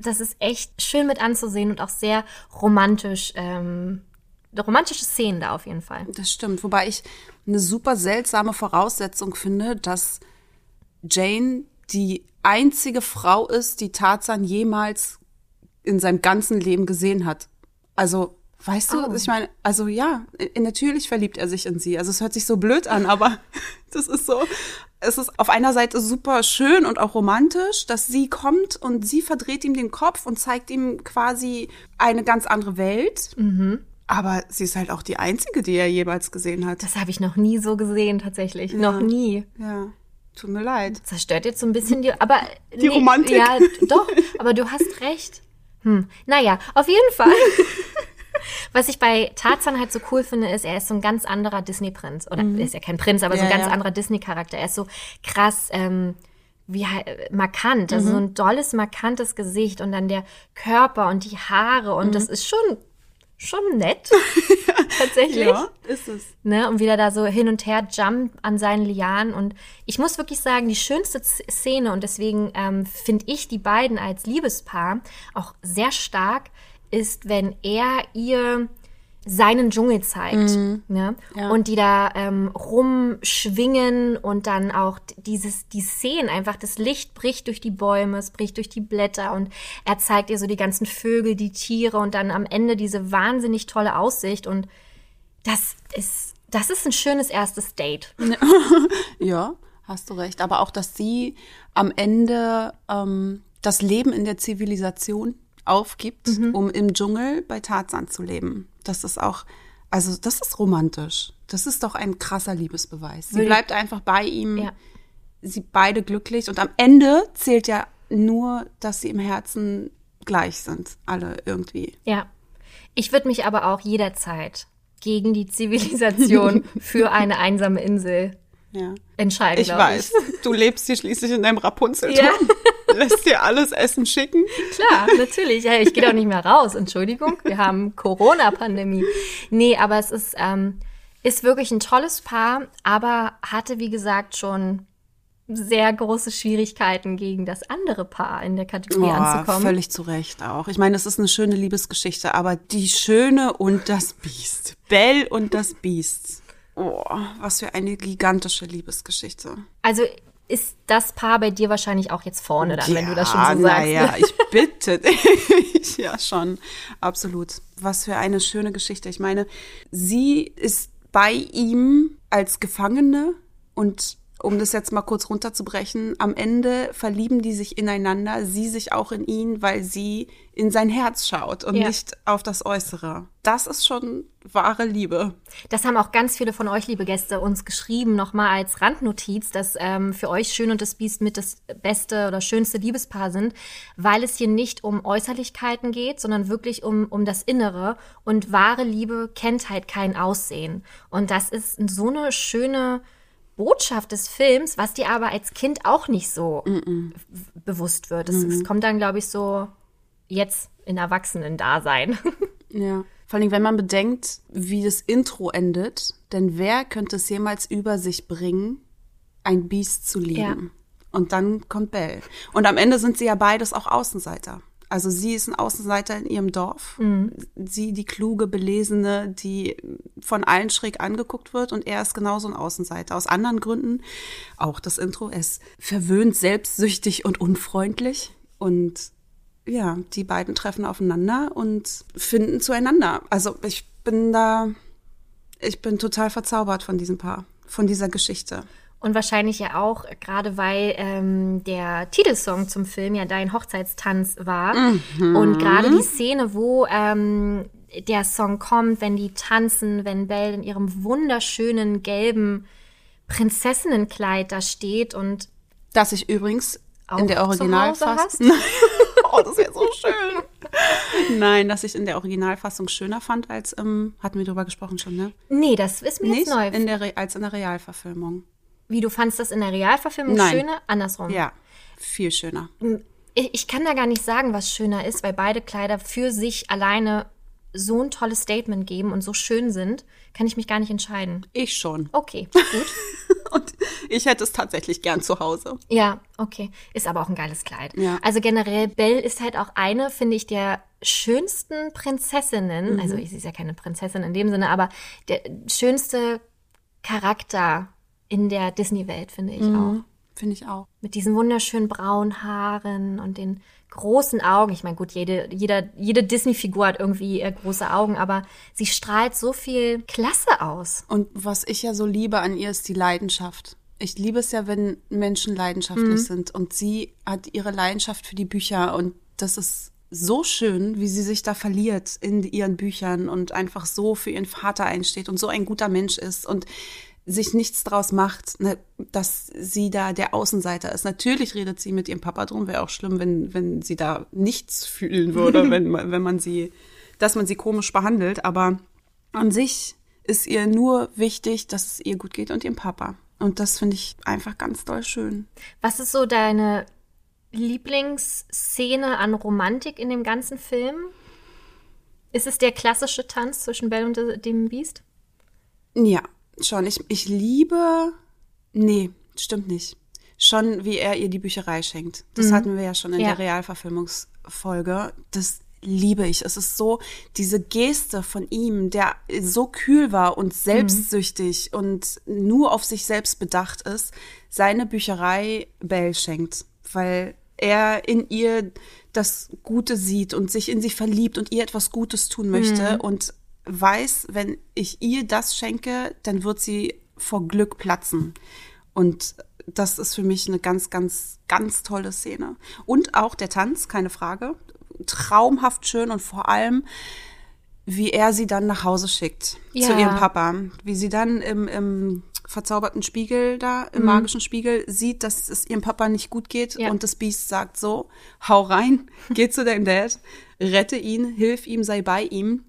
das ist echt schön mit anzusehen und auch sehr romantisch. Ähm, romantische Szenen da auf jeden Fall. Das stimmt. Wobei ich eine super seltsame Voraussetzung finde, dass Jane die einzige Frau ist, die Tarzan jemals in seinem ganzen Leben gesehen hat. Also, weißt du, Oh. ich meine, also ja, natürlich verliebt er sich in sie. Also es hört sich so blöd an, aber das ist so. Es ist auf einer Seite super schön und auch romantisch, dass sie kommt und sie verdreht ihm den Kopf und zeigt ihm quasi eine ganz andere Welt. Aber sie ist halt auch die einzige, die er jemals gesehen hat. Das habe ich noch nie so gesehen, tatsächlich. Noch nie. Ja, tut mir leid. Zerstört jetzt so ein bisschen die, aber Die Romantik. Ja, doch, aber du hast recht. Hm. Naja, auf jeden Fall. Was ich bei Tarzan halt so cool finde, ist, er ist so ein ganz anderer Disney-Prinz. Oder er ist ja kein Prinz, aber so ein Mhm. Ja, ganz ja. anderer Disney-Charakter. Er ist so krass, ähm, wie markant, Mhm. also so ein dolles, markantes Gesicht und dann der Körper und die Haare und Mhm. das ist schon, schon nett. Tatsächlich. ist es. Ne, und wieder da so hin und her jumpt an seinen Lianen. Und ich muss wirklich sagen, die schönste Szene, und deswegen ähm, finde ich die beiden als Liebespaar auch sehr stark, ist, wenn er ihr seinen Dschungel zeigt. Ne? Ja. Und die da ähm, rumschwingen und dann auch dieses, die Szenen einfach, das Licht bricht durch die Bäume, es bricht durch die Blätter und er zeigt ihr so die ganzen Vögel, die Tiere und dann am Ende diese wahnsinnig tolle Aussicht und das ist, das ist ein schönes erstes Date. Ja, hast du recht. Aber auch, dass sie am Ende ähm, das Leben in der Zivilisation aufgibt, um im Dschungel bei Tarzan zu leben. Das ist auch, also das ist romantisch. Das ist doch ein krasser Liebesbeweis. Sie bleibt einfach bei ihm. Ja. Sie beide glücklich. Und am Ende zählt ja nur, dass sie im Herzen gleich sind. Alle irgendwie. Ja. Ich würde mich aber auch jederzeit gegen die Zivilisation für eine einsame Insel Ja. entscheiden. Ich weiß. Du lebst hier schließlich in deinem Rapunzel. Ja. Lässt dir alles Essen schicken. Klar, natürlich. Ja, ich gehe doch nicht mehr raus. Entschuldigung, wir haben Corona-Pandemie. Nee, aber es ist, ähm, ist wirklich ein tolles Paar, aber hatte, wie gesagt, schon sehr große Schwierigkeiten gegen das andere Paar in der Kategorie anzukommen. Völlig zu Recht auch. Ich meine, es ist eine schöne Liebesgeschichte, aber die Schöne und das Biest. Belle und das Biest. Oh, was für eine gigantische Liebesgeschichte. Also ist das Paar bei dir wahrscheinlich auch jetzt vorne dann, wenn du das schon so sagst. Naja, ich bitte dich. ja, schon. Absolut. Was für eine schöne Geschichte. Ich meine, sie ist bei ihm als Gefangene und um das jetzt mal kurz runterzubrechen, am Ende verlieben die sich ineinander, sie sich auch in ihn, weil sie in sein Herz schaut und Ja. nicht auf das Äußere. Das ist schon wahre Liebe. Das haben auch ganz viele von euch, liebe Gäste, uns geschrieben, nochmal als Randnotiz, dass ähm, für euch Schön und das Biest mit das beste oder schönste Liebespaar sind, weil es hier nicht um Äußerlichkeiten geht, sondern wirklich um, um das Innere. Und wahre Liebe kennt halt kein Aussehen. Und das ist so eine schöne Botschaft des Films, was dir aber als Kind auch nicht so w- bewusst wird. Es, es kommt dann, glaube ich, so jetzt in Erwachsenen-Dasein. Ja. Vor allem, wenn man bedenkt, wie das Intro endet, denn wer könnte es jemals über sich bringen, ein Biest zu lieben? Ja. Und dann kommt Belle. Und am Ende sind sie ja beides auch Außenseiter. Also sie ist ein Außenseiter in ihrem Dorf. Sie die kluge, belesene, die von allen schräg angeguckt wird und er ist genauso ein Außenseiter. Aus anderen Gründen. Auch das Intro. Er ist verwöhnt, selbstsüchtig und unfreundlich. Und ja, die beiden treffen aufeinander und finden zueinander. Also ich bin da, ich bin total verzaubert von diesem Paar, von dieser Geschichte. Und wahrscheinlich ja auch, gerade weil ähm, der Titelsong zum Film ja Dein Hochzeitstanz war. Und gerade die Szene, wo ähm, der Song kommt, wenn die tanzen, wenn Belle in ihrem wunderschönen gelben Prinzessinnenkleid da steht und Das ich übrigens Auch in der Originalfassung. oh, das wäre so schön. Nein, dass ich in der Originalfassung schöner fand als im, hatten wir drüber gesprochen schon, ne? nee, das ist mir Nicht jetzt neu. in der, Re- als in der Realverfilmung. Wie du fandst das in der Realverfilmung Nein. schöner? Andersrum. Ja, viel schöner. Ich, ich kann da gar nicht sagen, was schöner ist, weil beide Kleider für sich alleine so ein tolles Statement geben und so schön sind, kann ich mich gar nicht entscheiden. Ich schon. Okay, gut. Und ich hätte es tatsächlich gern zu Hause. Ja, okay. Ist aber auch ein geiles Kleid. Ja. Also generell, Belle ist halt auch eine, finde ich, der schönsten Prinzessinnen. Mhm. Also sie ist ja keine Prinzessin in dem Sinne, aber der schönste Charakter in der Disney-Welt, finde ich Mhm. auch. Finde ich auch. Mit diesen wunderschönen braunen Haaren und den großen Augen. Ich meine, gut, jede, jeder, jede Disney-Figur hat irgendwie äh, große Augen, aber sie strahlt so viel Klasse aus. Und was ich ja so liebe an ihr ist die Leidenschaft. Ich liebe es ja, wenn Menschen leidenschaftlich sind. Und sie hat ihre Leidenschaft für die Bücher. Und das ist so schön, wie sie sich da verliert in ihren Büchern und einfach so für ihren Vater einsteht und so ein guter Mensch ist und sich nichts draus macht, ne, dass sie da der Außenseiter ist. Natürlich redet sie mit ihrem Papa drum, wäre auch schlimm, wenn, wenn sie da nichts fühlen würde, wenn, man- wenn man sie, dass man sie komisch behandelt. Aber an sich ist ihr nur wichtig, dass es ihr gut geht und ihrem Papa. Und das finde ich einfach ganz doll schön. Was ist so deine Lieblingsszene an Romantik in dem ganzen Film? Ist es der klassische Tanz zwischen Belle und de- dem Biest? Ja, schon. Ich, ich liebe. Nee, stimmt nicht. Schon, wie er ihr die Bücherei schenkt. Das hatten wir ja schon in Ja. der Realverfilmungsfolge. Das liebe ich. Es ist so, diese Geste von ihm, der so kühl war und selbstsüchtig und nur auf sich selbst bedacht ist, seine Bücherei Belle schenkt. Weil er in ihr das Gute sieht und sich in sie verliebt und ihr etwas Gutes tun möchte und weiß, wenn ich ihr das schenke, dann wird sie vor Glück platzen. Und das ist für mich eine ganz, ganz, ganz tolle Szene. Und auch der Tanz, keine Frage. Traumhaft schön und vor allem, wie er sie dann nach Hause schickt zu Ja. ihrem Papa. Wie sie dann im, im verzauberten Spiegel da, Mhm. im magischen Spiegel, sieht, dass es ihrem Papa nicht gut geht Ja. und das Biest sagt so, hau rein, geh zu deinem Dad, rette ihn, hilf ihm, sei bei ihm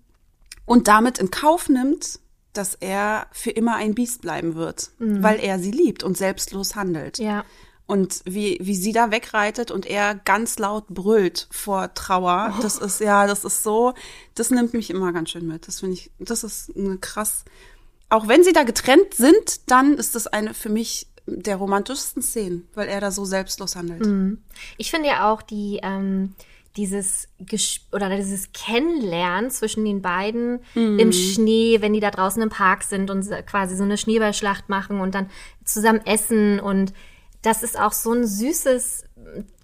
und damit in Kauf nimmt, dass er für immer ein Biest bleiben wird, weil er sie liebt und selbstlos handelt. Mhm. Ja. Und wie, wie sie da wegreitet und er ganz laut brüllt vor Trauer, Oh. das ist, ja, das ist so, das nimmt mich immer ganz schön mit. Das finde ich, das ist eine krass. Auch wenn sie da getrennt sind, dann ist das eine für mich der romantischsten Szenen, weil er da so selbstlos handelt. Mhm. Ich finde ja auch die, ähm, dieses Ges oder dieses Kennenlernen zwischen den beiden im Schnee, wenn die da draußen im Park sind und quasi so eine Schneeballschlacht machen und dann zusammen essen und das ist auch so ein süßes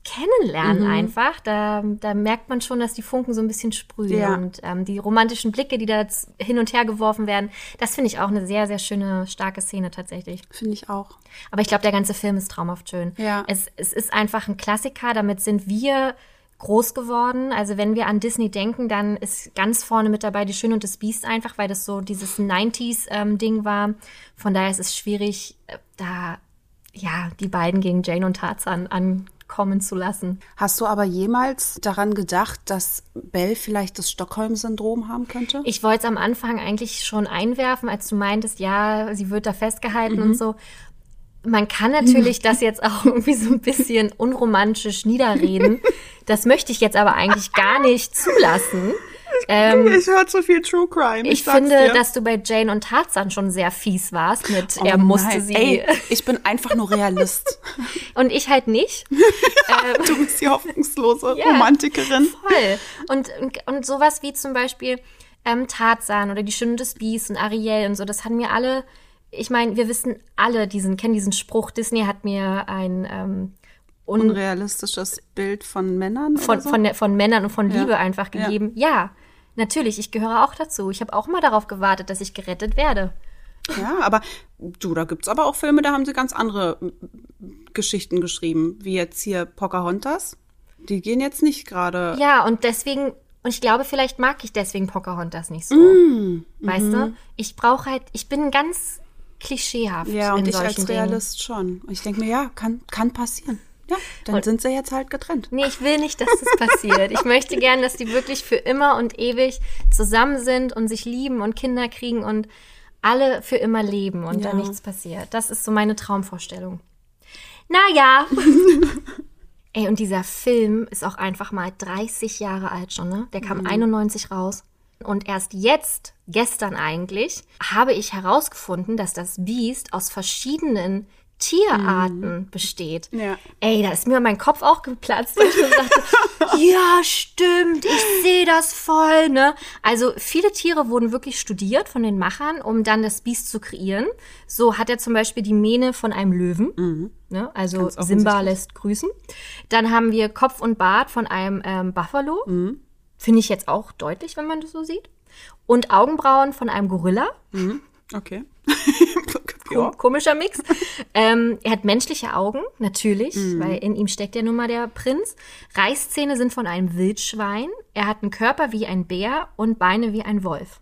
Kennenlernen einfach. Da, da merkt man schon, dass die Funken so ein bisschen sprühen Ja. und ähm, die romantischen Blicke, die da hin und her geworfen werden, das finde ich auch eine sehr, sehr schöne, starke Szene tatsächlich. Finde ich auch. Aber ich glaube, der ganze Film ist traumhaft schön. Ja. Es, es ist einfach ein Klassiker, damit sind wir groß geworden. Also wenn wir an Disney denken, dann ist ganz vorne mit dabei Die Schöne und das Biest einfach, weil das so dieses 90s-Ding war. Von daher ist es schwierig, äh, da ja die beiden gegen Jane und Tarzan ankommen zu lassen. Hast du aber jemals daran gedacht, dass Belle vielleicht das Stockholm-Syndrom haben könnte? Ich wollte es am Anfang eigentlich schon einwerfen, als du meintest, ja, sie wird da festgehalten und so. Man kann natürlich das jetzt auch irgendwie so ein bisschen unromantisch niederreden. Das möchte ich jetzt aber eigentlich gar nicht zulassen. Ähm, ich höre zu viel True Crime. ich sag's finde, dir. dass du bei Jane und Tarzan schon sehr fies warst mit, Oh er musste nein. sie. Ey, ich bin einfach nur Realist. Und ich halt nicht. du bist die hoffnungslose Ja. Romantikerin. Voll. Und, und, und sowas wie zum Beispiel ähm, Tarzan oder die Schöne des Biest und Ariel und so, das haben mir alle, ich meine, wir wissen alle diesen, kennen diesen Spruch, Disney hat mir ein ähm, un, Unrealistisches Bild von Männern von, so? von, von Männern und von Ja. Liebe einfach Ja. gegeben. Ja. natürlich, ich gehöre auch dazu. Ich habe auch mal darauf gewartet, dass ich gerettet werde. Ja, aber du, da gibt's aber auch Filme, da haben sie ganz andere Geschichten geschrieben, wie jetzt hier Pocahontas. Die gehen jetzt nicht gerade. Ja, und deswegen, und ich glaube, vielleicht mag ich deswegen Pocahontas nicht so. Mm, Weißt du? Ich brauche halt, ich bin ganz klischeehaft Ja, und ich als Dingen. Realist schon. Und ich denke mir, ja, kann, kann passieren. Ja, dann sind sie jetzt halt getrennt. Nee, ich will nicht, dass das passiert. Ich möchte gern, dass die wirklich für immer und ewig zusammen sind und sich lieben und Kinder kriegen und alle für immer leben und da Ja. nichts passiert. Das ist so meine Traumvorstellung. Naja. Ey, und dieser Film ist auch einfach mal 30 Jahre alt schon, ne? Der kam 91 raus. Und erst jetzt, gestern eigentlich, habe ich herausgefunden, dass das Biest aus verschiedenen Tierarten besteht. Ja. Ey, da ist mir mein Kopf auch geplatzt, weil ich mir dachte, ja, stimmt, ich sehe das voll, ne? Also viele Tiere wurden wirklich studiert von den Machern, um dann das Biest zu kreieren. So hat er zum Beispiel die Mähne von einem Löwen, ne? Also Simba lässt grüßen. Dann haben wir Kopf und Bart von einem ähm, Buffalo. Finde ich jetzt auch deutlich, wenn man das so sieht. Und Augenbrauen von einem Gorilla. Okay. Kom ja. Komischer Mix. ähm, er hat menschliche Augen, natürlich, weil in ihm steckt ja nun mal der Prinz. Reißzähne sind von einem Wildschwein. Er hat einen Körper wie ein Bär und Beine wie ein Wolf.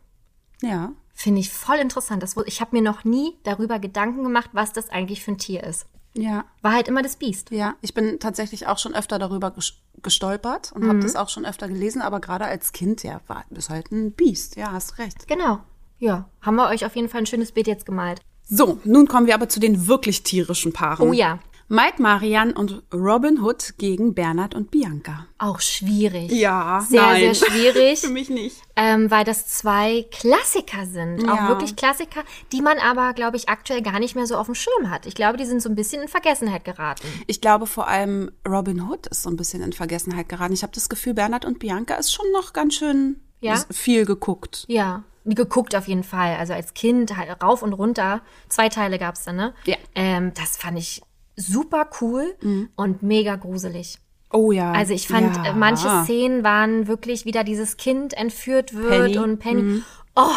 ja. Finde ich voll interessant. Das, ich habe mir noch nie darüber Gedanken gemacht, was das eigentlich für ein Tier ist. Ja. War halt immer das Biest. Ja, ich bin tatsächlich auch schon öfter darüber ges- gestolpert und Mhm. habe das auch schon öfter gelesen, aber gerade als Kind, ja, war ist halt ein Biest. Ja, hast recht. Genau. Ja, haben wir euch auf jeden Fall ein schönes Bild jetzt gemalt. So, nun kommen wir aber zu den wirklich tierischen Paaren. Oh ja. Mike Marian und Robin Hood gegen Bernhard und Bianca. Auch schwierig. Ja, Sehr, nein. sehr schwierig. Für mich nicht. ähm, weil das zwei Klassiker sind. Auch Ja. wirklich Klassiker, die man aber, glaube ich, aktuell gar nicht mehr so auf dem Schirm hat. Ich glaube, die sind so ein bisschen in Vergessenheit geraten. Ich glaube vor allem Robin Hood ist so ein bisschen in Vergessenheit geraten. Ich habe das Gefühl, Bernhard und Bianca ist schon noch ganz schön Ja? viel geguckt. Ja, geguckt auf jeden Fall. Also als Kind halt rauf und runter. Zwei Teile gab's dann, ne? Ja. Ähm, das fand ich super cool und mega gruselig. Oh ja. Also ich fand, ja. äh, manche Szenen waren wirklich wieder dieses Kind entführt wird Penny. und Penny. Oh!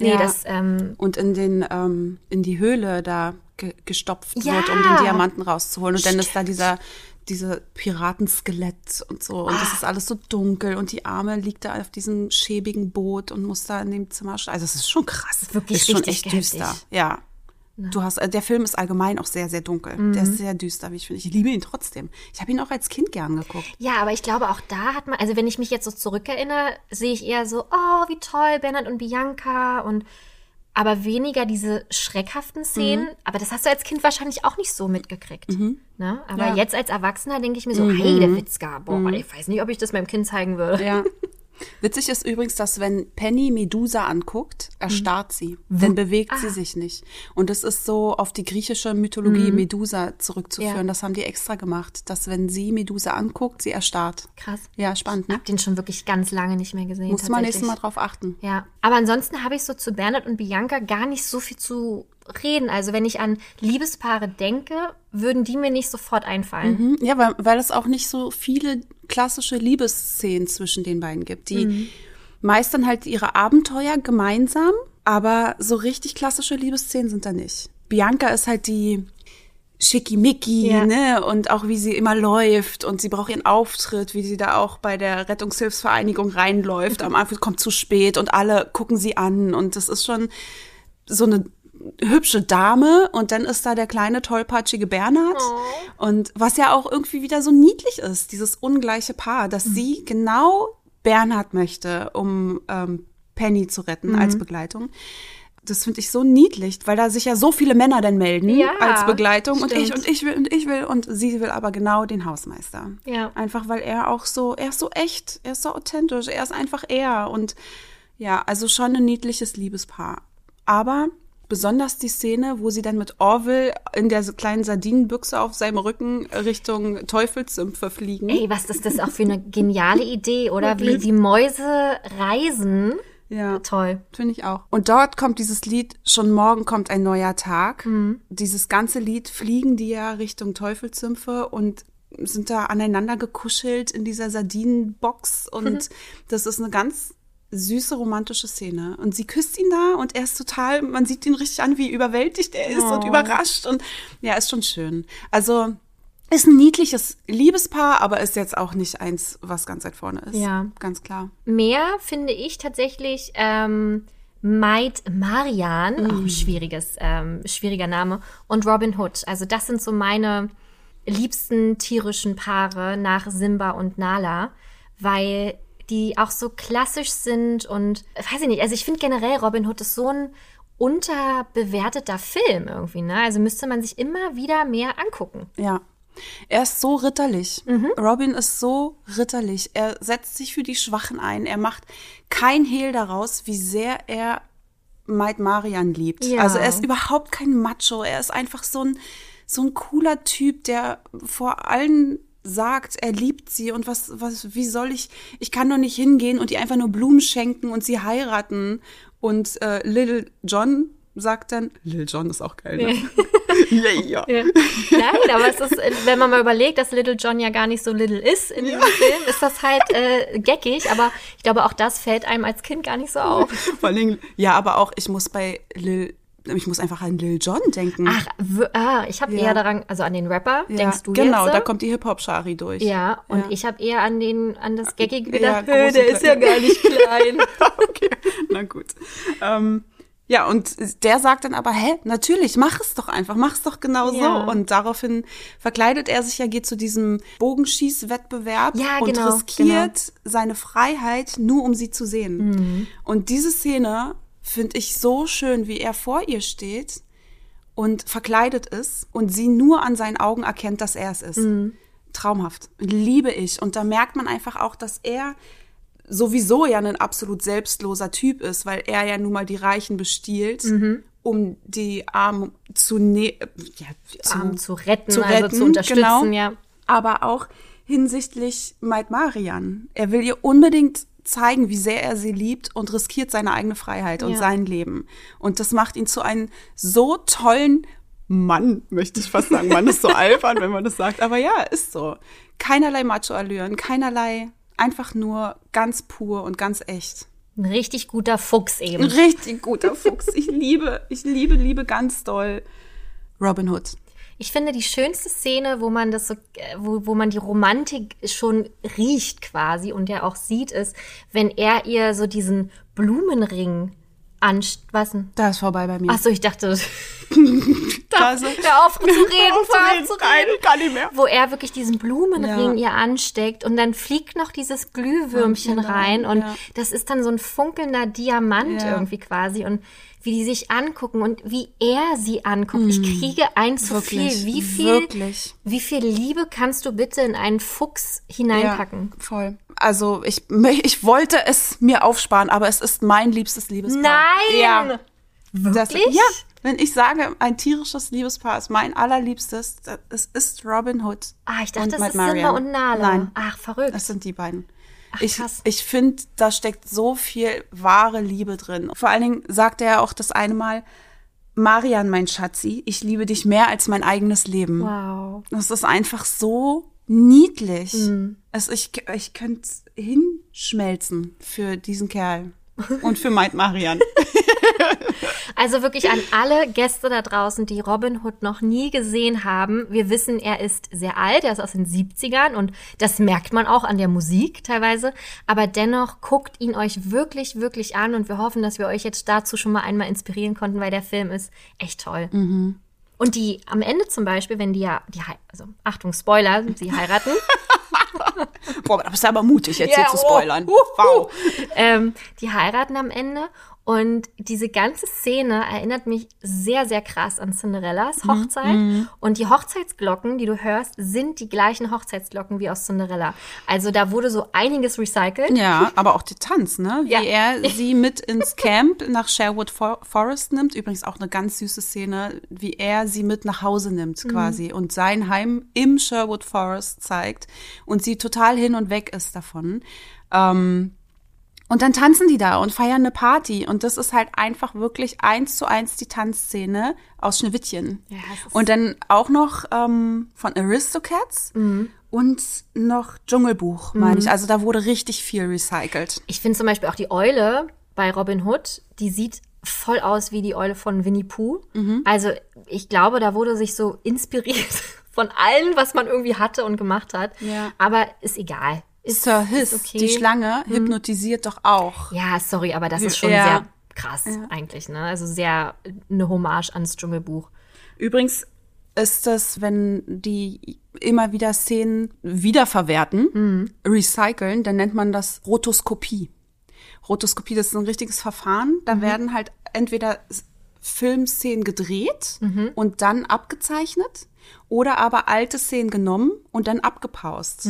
Nee, Ja. das, ähm, und in den ähm, in die Höhle da ge gestopft Ja. wird, um den Diamanten rauszuholen. Und dann ist da dieser dieser Piratenskelett und so. Und Ah. das ist alles so dunkel und die Arme liegt da auf diesem schäbigen Boot und muss da in dem Zimmer Also es ist schon krass. Wirklich ist schon echt düster. heftig. Ja. Du hast, äh, der Film ist allgemein auch sehr, sehr dunkel. Der Mhm. ist sehr düster, wie ich finde. Ich liebe ihn trotzdem. Ich habe ihn auch als Kind gern geguckt. Ja, aber ich glaube, auch da hat man, also wenn ich mich jetzt so zurückerinnere, sehe ich eher so, oh, wie toll, Bernhard und Bianca und aber weniger diese schreckhaften Szenen. Aber das hast du als Kind wahrscheinlich auch nicht so mitgekriegt. Ne? Aber Ja. jetzt als Erwachsener denke ich mir so, hey, der Witzka, boah, ich weiß nicht, ob ich das meinem Kind zeigen würde. Ja. Witzig ist übrigens, dass wenn Penny Medusa anguckt, Mhm. erstarrt sie. Dann bewegt Ah. sie sich nicht. Und das ist so auf die griechische Mythologie Medusa zurückzuführen. Mhm. Ja. Das haben die extra gemacht, dass wenn sie Medusa anguckt, sie erstarrt. Krass. Ja, spannend, ne? Hab den schon wirklich ganz lange nicht mehr gesehen. Muss man nächstes Mal drauf achten. Ja, aber ansonsten habe ich so zu Bernhard und Bianca gar nicht so viel zu reden. Also wenn ich an Liebespaare denke, würden die mir nicht sofort einfallen. Mhm. Ja, weil, weil es auch nicht so viele klassische Liebesszenen zwischen den beiden gibt. Die Mhm. meistern halt ihre Abenteuer gemeinsam, aber so richtig klassische Liebesszenen sind da nicht. Bianca ist halt die Schickimicki, Ja. ne? Und auch wie sie immer läuft und sie braucht ihren Auftritt, wie sie da auch bei der Rettungshilfsvereinigung reinläuft. Am Anfang kommt zu spät und alle gucken sie an und das ist schon so eine hübsche Dame und dann ist da der kleine tollpatschige Bernhard und was ja auch irgendwie wieder so niedlich ist, dieses ungleiche Paar, dass sie genau Bernhard möchte, um ähm, Penny zu retten als Begleitung. das finde ich so niedlich, weil da sich ja so viele Männer dann melden Ja, als Begleitung und stimmt. ich und ich will und ich will und sie will aber genau den Hausmeister. Ja. Einfach weil er auch so, er ist so echt, er ist so authentisch, er ist einfach er und ja, also schon ein niedliches Liebespaar. Aber besonders die Szene, wo sie dann mit Orville in der kleinen Sardinenbüchse auf seinem Rücken Richtung Teufelssümpfe fliegen. Ey, was ist das auch für eine geniale Idee, oder? Wie die Mäuse reisen. Ja. Toll. Finde ich auch. Und dort kommt dieses Lied, schon morgen kommt ein neuer Tag. Dieses ganze Lied fliegen die ja Richtung Teufelszümpfe und sind da aneinander gekuschelt in dieser Sardinenbox. Und das ist eine ganz süße romantische Szene. Und sie küsst ihn da und er ist total, man sieht ihn richtig an, wie überwältigt er ist und überrascht. Und ja, ist schon schön. Also ist ein niedliches Liebespaar, aber ist jetzt auch nicht eins, was ganz weit vorne ist. Ja. Ganz klar. Mehr finde ich tatsächlich ähm, Maid Marian, auch ein schwieriges, ähm, schwieriger Name, und Robin Hood. Also das sind so meine liebsten tierischen Paare nach Simba und Nala, weil die auch so klassisch sind und weiß ich nicht, also ich finde generell Robin Hood ist so ein unterbewerteter Film irgendwie, ne? Also müsste man sich immer wieder mehr angucken. Ja. Er ist so ritterlich. Robin ist so ritterlich. Er setzt sich für die Schwachen ein. Er macht kein Hehl daraus, wie sehr er Maid Marian liebt. Ja. Also er ist überhaupt kein Macho. Er ist einfach so ein, so ein cooler Typ, der vor allen sagt, er liebt sie und was, was, wie soll ich, ich kann doch nicht hingehen und ihr einfach nur Blumen schenken und sie heiraten. Und äh, Little John sagt dann, Little John ist auch geil, ne? ja, ja. Nein, aber es ist, wenn man mal überlegt, dass Little John ja gar nicht so little ist in diesem Film, ist das halt äh, geckig, aber ich glaube, auch das fällt einem als Kind gar nicht so auf. Vor allem, ja, aber auch, ich muss bei Lil, ich muss einfach an Lil Jon denken. Ach, ah, ich habe Ja. eher daran, also an den Rapper, ja, denkst du Genau, jetzt? da kommt die Hip-Hop-Schari durch. ja, und Ja. ich habe eher an den, an das Geckige Ja, gedacht, "Äh, der und ist ja klein." gar nicht klein. okay, na gut. Ähm, ja, und der sagt dann aber, hä, natürlich, mach es doch einfach, mach es doch genau Ja. so. Und daraufhin verkleidet er sich ja, geht zu diesem Bogenschießwettbewerb Ja, und genau, riskiert seine Freiheit, nur um sie zu sehen. Mhm. Und diese Szene finde ich so schön, wie er vor ihr steht und verkleidet ist und sie nur an seinen Augen erkennt, dass er es ist. Mhm. Traumhaft. Liebe ich. Und da merkt man einfach auch, dass er sowieso ja ein absolut selbstloser Typ ist, weil er ja nun mal die Reichen bestiehlt, Mhm. um die Armen zu, ne ja, zu, Arm zu retten, zu also retten, zu unterstützen, genau. ja. Aber auch hinsichtlich Maid Marian. Er will ihr unbedingt zeigen, wie sehr er sie liebt und riskiert seine eigene Freiheit und Ja. sein Leben. Und das macht ihn zu einem so tollen Mann, möchte ich fast sagen. Mann ist so albern, wenn man das sagt. Aber ja, ist so. Keinerlei Macho-Allüren, keinerlei, einfach nur ganz pur und ganz echt. Ein richtig guter Fuchs Ein eben. richtig guter Fuchs. Ich liebe, ich liebe, liebe ganz doll Robin Hood. Ich finde die schönste Szene, wo man das so, äh, wo, wo man die Romantik schon riecht quasi und ja auch sieht, ist, wenn er ihr so diesen Blumenring anst, was denn? Da ist vorbei bei mir. Ach so, ich dachte, da ist hör auf zu reden, hör auf zu Nein, reden. kann nicht mehr. Wo er wirklich diesen Blumenring Ja. ihr ansteckt und dann fliegt noch dieses Glühwürmchen Genau, rein und ja. das ist dann so ein funkelnder Diamant Ja. irgendwie quasi und wie die sich angucken und wie er sie anguckt. Ich kriege ein zu Mm. Wirklich, viel. Wie viel, wirklich. wie viel Liebe kannst du bitte in einen Fuchs hineinpacken? Ja, voll. Also ich, ich wollte es mir aufsparen, aber es ist mein liebstes Liebespaar. Nein! Ja. Das, Wirklich? ja, wenn ich sage, ein tierisches Liebespaar ist mein allerliebstes, das- es ist Robin Hood. Ah, ich dachte, das ist Simba Marian. und Nala. Nein, Ach, verrückt. das sind die beiden. ich krass. ich finde, da steckt so viel wahre Liebe drin. Vor allen Dingen sagt er auch das eine Mal, Marian, mein Schatzi, ich liebe dich mehr als mein eigenes Leben. wow. Das ist einfach so niedlich. Mhm. Es, ich ich könnte hinschmelzen für diesen Kerl. Und für Maid Marian. Also wirklich an alle Gäste da draußen, die Robin Hood noch nie gesehen haben. Wir wissen, er ist sehr alt, er ist aus den 70ern und das merkt man auch an der Musik teilweise. Aber dennoch guckt ihn euch wirklich, wirklich an und wir hoffen, dass wir euch jetzt dazu schon mal einmal inspirieren konnten, weil der Film ist echt toll. Und die am Ende zum Beispiel, wenn die ja, die, also Achtung, Spoiler, sie heiraten, Boah, aber das ist aber mutig, jetzt Ja, hier zu oh, spoilern. huhu. Wow. ähm, die heiraten am Ende Und diese ganze Szene erinnert mich sehr, sehr krass an Cinderellas Hochzeit. Und die Hochzeitsglocken, die du hörst, sind die gleichen Hochzeitsglocken wie aus Cinderella. Also da wurde so einiges recycelt. Ja, aber auch der Tanz, ne? Wie Ja. er sie mit ins Camp nach Sherwood For Forest nimmt. Übrigens auch eine ganz süße Szene, wie er sie mit nach Hause nimmt quasi und sein Heim im Sherwood Forest zeigt und sie total hin und weg ist davon. Ähm, und dann tanzen die da und feiern eine Party. Und das ist halt einfach wirklich eins zu eins die Tanzszene aus Schneewittchen. Ja, und dann auch noch ähm, von Aristocats und noch Dschungelbuch, meine ich. Also da wurde richtig viel recycelt. Ich finde zum Beispiel auch die Eule bei Robin Hood, die sieht voll aus wie die Eule von Winnie Pooh. Mhm. Also ich glaube, da wurde sich so inspiriert von allem, was man irgendwie hatte und gemacht hat. Ja. Aber ist egal. Ist, Sir Hiss, okay. die Schlange, hypnotisiert doch auch. Ja, sorry, aber das ist schon Ja. sehr krass eigentlich, ne? Also sehr eine Hommage ans Dschungelbuch. Übrigens ist das, wenn die immer wieder Szenen wiederverwerten, recyceln, dann nennt man das Rotoskopie. Rotoskopie, das ist ein richtiges Verfahren. Da werden halt entweder Filmszenen gedreht und dann abgezeichnet oder aber alte Szenen genommen und dann abgepaust.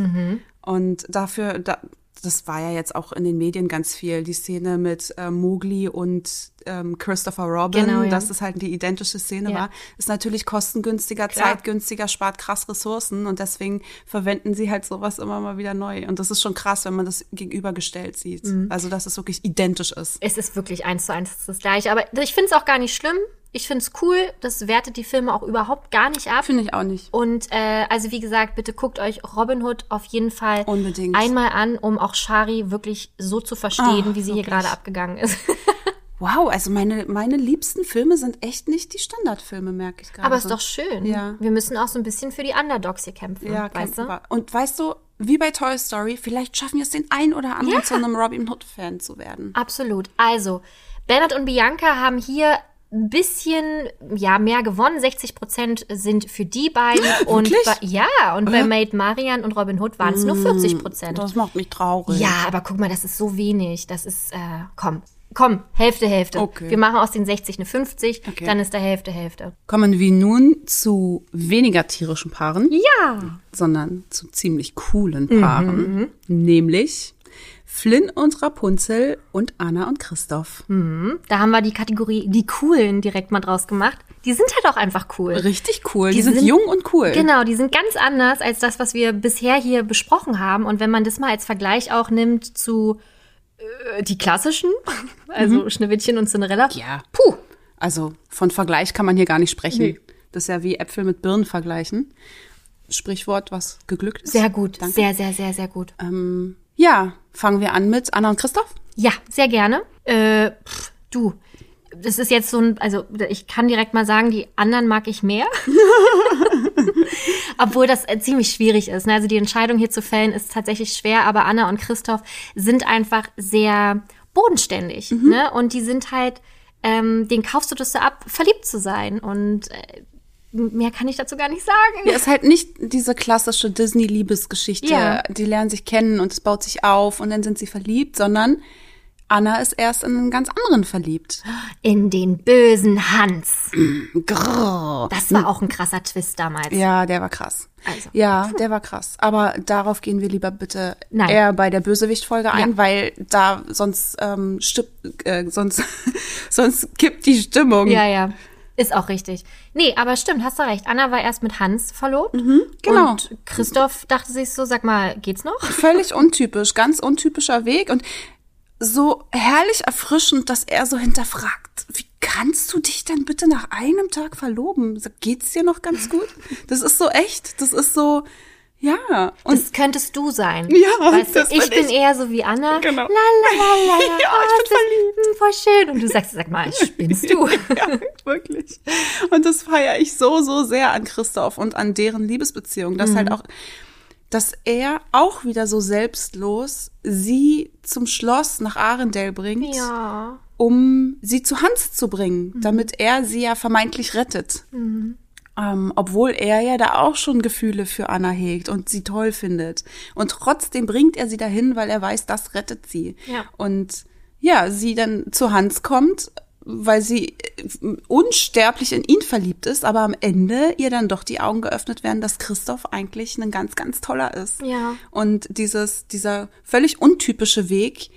Und dafür, da, das war ja jetzt auch in den Medien ganz viel, die Szene mit äh, Mowgli und ähm, Christopher Robin, Genau, ja. dass es halt die identische Szene Ja. war, ist natürlich kostengünstiger, Klar. zeitgünstiger, spart krass Ressourcen und deswegen verwenden sie halt sowas immer mal wieder neu. Und das ist schon krass, wenn man das gegenübergestellt sieht. Mhm. Also, dass es wirklich identisch ist. Es ist wirklich eins zu eins das gleiche. Aber ich finde es auch gar nicht schlimm. Ich finde es cool. Das wertet die Filme auch überhaupt gar nicht ab. Finde ich auch nicht. Und äh, also wie gesagt, bitte guckt euch Robin Hood auf jeden Fall Unbedingt. einmal an, um auch Shari wirklich so zu verstehen, Ah, wie sie hier gerade abgegangen ist. Wow, also meine, meine liebsten Filme sind echt nicht die Standardfilme, merke ich gerade. Aber ist doch schön. Ja. Wir müssen auch so ein bisschen für die Underdogs hier kämpfen, Ja, weißt kämpfen du? Und weißt du, wie bei Toy Story, vielleicht schaffen wir es den ein oder anderen Ja. zu einem Robin Hood-Fan zu werden. Absolut. Also, Bernhard und Bianca haben hier ein bisschen ja mehr gewonnen. 60 Prozent sind für die beiden. und bei, ja, und bei Maid Marian und Robin Hood waren es nur 40 Prozent. Das macht mich traurig. Ja, aber guck mal, das ist so wenig. Das ist, äh, komm, komm, Hälfte, Hälfte. Okay. Wir machen aus den 60 eine 50, Okay. dann ist da Hälfte, Hälfte. Kommen wir nun zu weniger tierischen Paaren, Ja. sondern zu ziemlich coolen Mhm, Paaren. Nämlich Flynn und Rapunzel und Anna und Christoph. Da haben wir die Kategorie die Coolen direkt mal draus gemacht. Die sind halt auch einfach cool. Richtig cool. Die, Die sind, sind- jung und cool. Genau, die sind ganz anders als das, was wir bisher hier besprochen haben. Und wenn man das mal als Vergleich auch nimmt zu äh, die klassischen, also Schneewittchen und Cinderella. Mhm. Ja. Puh. Also von Vergleich kann man hier gar nicht sprechen. Nee. Das ist ja wie Äpfel mit Birnen vergleichen. Sprichwort, was geglückt ist. Sehr gut. Danke. Sehr, sehr, sehr, sehr gut. Ähm, ja, fangen wir an mit Anna und Christoph. Ja, sehr gerne. Äh, pff, du, das ist jetzt so ein, also ich kann direkt mal sagen, die anderen mag ich mehr. Obwohl das äh, ziemlich schwierig ist. Ne? Also die Entscheidung hier zu fällen ist tatsächlich schwer, aber Anna und Christoph sind einfach sehr bodenständig. Ne? Und die sind halt, ähm, den kaufst du das so ab, verliebt zu sein. Und äh, mehr kann ich dazu gar nicht sagen. Ja, ist halt nicht diese klassische Disney-Liebesgeschichte. Ja. Die lernen sich kennen und es baut sich auf und dann sind sie verliebt, sondern Anna ist erst in einen ganz anderen verliebt. In den bösen Hans. Grrr. Das war auch ein krasser Twist damals. Ja, der war krass. Also. Ja, der war krass. Aber darauf gehen wir lieber bitte Nein. eher bei der Bösewicht-Folge ein, Ja. weil da sonst ähm, stipp, äh, sonst sonst kippt die Stimmung. Ja, ja. Ist auch richtig. Nee, aber stimmt, hast du recht. Anna war erst mit Hans verlobt. genau. Und Christoph dachte sich so, sag mal, geht's noch? Völlig untypisch, ganz untypischer Weg und so herrlich erfrischend, dass er so hinterfragt, wie kannst du dich denn bitte nach einem Tag verloben? Geht's dir noch ganz gut? Das ist so echt, das ist so, ja. Und Das könntest du sein. Ja, weißt du, das ich bin ich. eher so wie Anna. Genau. La la la la. Ja, oh, ich bin das ist, hm, voll schön. Und du sagst, sag mal, spinnst du? ja, wirklich. Und das feiere ich so, so sehr an Christoph und an deren Liebesbeziehung, dass halt auch, dass er auch wieder so selbstlos sie zum Schloss nach Arendelle bringt, ja. um sie zu Hans zu bringen, damit er sie ja vermeintlich rettet. Ähm, obwohl er ja da auch schon Gefühle für Anna hegt und sie toll findet. Und trotzdem bringt er sie dahin, weil er weiß, das rettet sie. Ja. Und ja, sie dann zu Hans kommt, weil sie äh, unsterblich in ihn verliebt ist, aber am Ende ihr dann doch die Augen geöffnet werden, dass Christoph eigentlich ein ganz, ganz toller ist. Ja. Und dieses, dieser völlig untypische Weg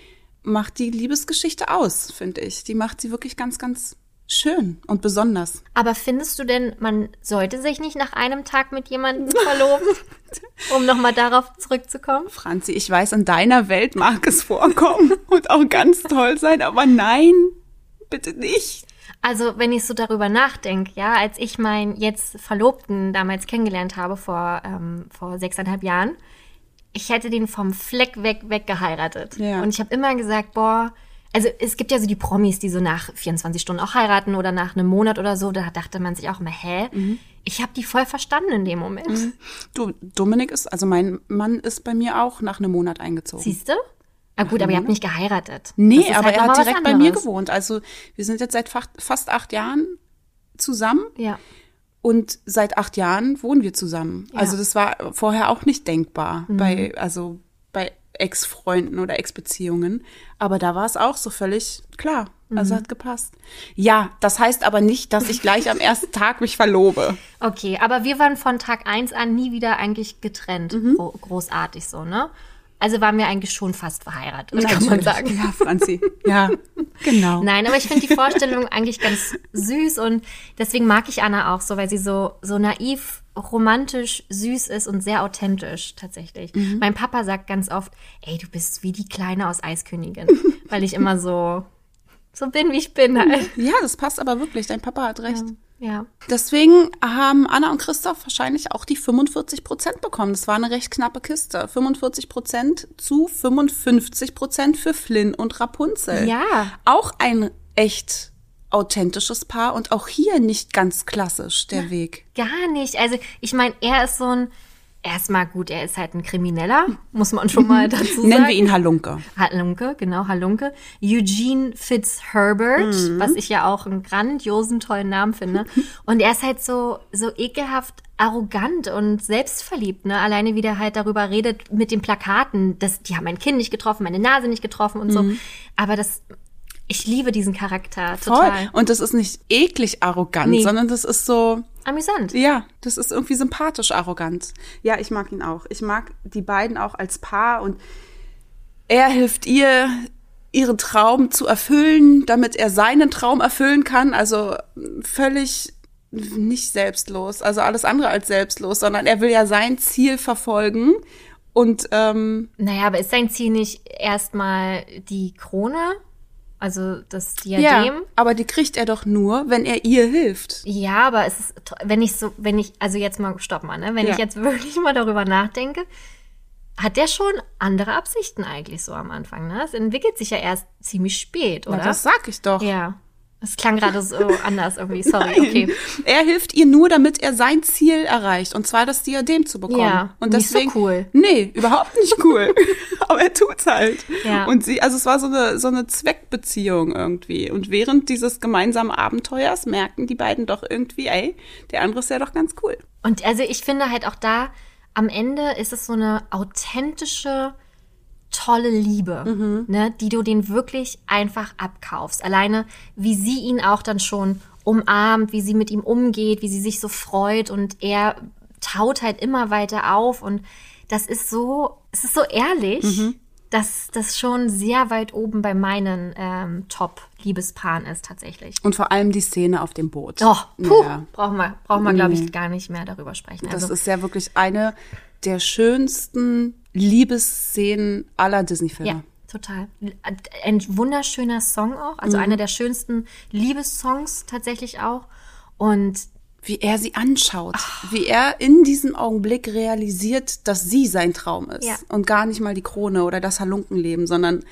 macht die Liebesgeschichte aus, finde ich. Die macht sie wirklich ganz, ganz schön und besonders. Aber findest du denn, man sollte sich nicht nach einem Tag mit jemandem verloben? um nochmal darauf zurückzukommen. Franzi, ich weiß, in deiner Welt mag es vorkommen und auch ganz toll sein, aber nein, bitte nicht. Also, wenn ich so darüber nachdenke, ja, als ich meinen jetzt Verlobten damals kennengelernt habe vor, ähm, vor sechseinhalb Jahren, ich hätte den vom Fleck weg weggeheiratet. Ja. Und ich habe immer gesagt, boah, also es gibt ja so die Promis, die so nach 24 Stunden auch heiraten oder nach einem Monat oder so, da dachte man sich auch immer, hä? Mhm. Ich habe die voll verstanden in dem Moment. Du, Dominik ist, also mein Mann ist bei mir auch nach einem Monat eingezogen. Siehst du? Ah gut, aber ihr habt nicht geheiratet. Nee, aber halt er hat direkt bei mir gewohnt. Also wir sind jetzt seit fa- fast acht Jahren zusammen Ja. und seit acht Jahren wohnen wir zusammen. Ja. Also das war vorher auch nicht denkbar bei, also bei Ex-Freunden oder Ex-Beziehungen. Aber da war es auch so völlig klar. Also hat gepasst. Ja, das heißt aber nicht, dass ich gleich am ersten Tag mich verlobe. Okay, aber wir waren von Tag eins an nie wieder eigentlich getrennt. Mhm. Gro großartig so, ne? Also waren wir eigentlich schon fast verheiratet, kann man sagen. Ja, Franzi. Ja, genau. Nein, aber ich finde die Vorstellung eigentlich ganz süß und deswegen mag ich Anna auch so, weil sie so, so naiv, romantisch, süß ist und sehr authentisch tatsächlich. Mhm. Mein Papa sagt ganz oft, ey, du bist wie die Kleine aus Eiskönigin, weil ich immer so, so bin, wie ich bin halt. Ja, das passt aber wirklich. Dein Papa hat recht. Ja. Deswegen haben Anna und Christoph wahrscheinlich auch die 45 Prozent bekommen. Das war eine recht knappe Kiste. 45 Prozent zu 55 Prozent für Flynn und Rapunzel. Ja. Auch ein echt authentisches Paar und auch hier nicht ganz klassisch der Weg. Gar nicht. Also ich meine, er ist so ein, erstmal gut, er ist halt ein Krimineller, muss man schon mal dazu sagen. Nennen wir ihn Halunke. Halunke, genau, Halunke. Eugene Fitzherbert, Mhm. was ich ja auch einen grandiosen, tollen Namen finde. Und er ist halt so, so ekelhaft arrogant und selbstverliebt, ne? Alleine wie der halt darüber redet mit den Plakaten, dass die haben mein Kind nicht getroffen, meine Nase nicht getroffen und so. Aber das, ich liebe diesen Charakter Mhm. Voll. total. Und das ist nicht eklig arrogant, Nee. sondern das ist so, Amüsant. Ja, das ist irgendwie sympathisch arrogant. Ja, ich mag ihn auch. Ich mag die beiden auch als Paar und er hilft ihr, ihren Traum zu erfüllen, damit er seinen Traum erfüllen kann. Also völlig nicht selbstlos, also alles andere als selbstlos, sondern er will ja sein Ziel verfolgen und ähm, Naja, aber ist sein Ziel nicht erstmal die Krone? Also das ja, Diadem? aber die kriegt er doch nur, wenn er ihr hilft. Ja, aber es ist, wenn ich so, wenn ich, also jetzt mal, stopp mal, ne? Wenn Ja. ich jetzt wirklich mal darüber nachdenke, hat der schon andere Absichten eigentlich so am Anfang, ne? Es entwickelt sich ja erst ziemlich spät, oder? Na, das sag ich doch. ja. Es klang gerade so anders irgendwie, sorry, Nein. okay. Er hilft ihr nur, damit er sein Ziel erreicht, und zwar das Diadem zu bekommen. Ja, und nicht so deswegen, cool. Nee, überhaupt nicht cool. Aber er tut's halt. Ja. Und sie, also es war so eine so eine Zweckbeziehung irgendwie. Und während dieses gemeinsamen Abenteuers merken die beiden doch irgendwie, ey, der andere ist ja doch ganz cool. Und also ich finde halt auch da, am Ende ist es so eine authentische, tolle Liebe, Mhm. ne, die du den wirklich einfach abkaufst. Alleine, wie sie ihn auch dann schon umarmt, wie sie mit ihm umgeht, wie sie sich so freut und er taut halt immer weiter auf und das ist so, es ist so ehrlich, Mhm. dass das schon sehr weit oben bei meinen ähm, Top-Liebespaaren ist tatsächlich. Und vor allem die Szene auf dem Boot. Oh, puh, Ja. brauchen wir, brauchen wir, glaube ich, gar nicht mehr darüber sprechen. Das Also, ist ja wirklich eine der schönsten Liebesszenen aller Disney-Filme. Ja, total. Ein wunderschöner Song auch, also einer der schönsten Liebessongs tatsächlich auch. Und wie er sie anschaut, wie er in diesem Augenblick realisiert, dass sie sein Traum ist Ja. und gar nicht mal die Krone oder das Halunkenleben, sondern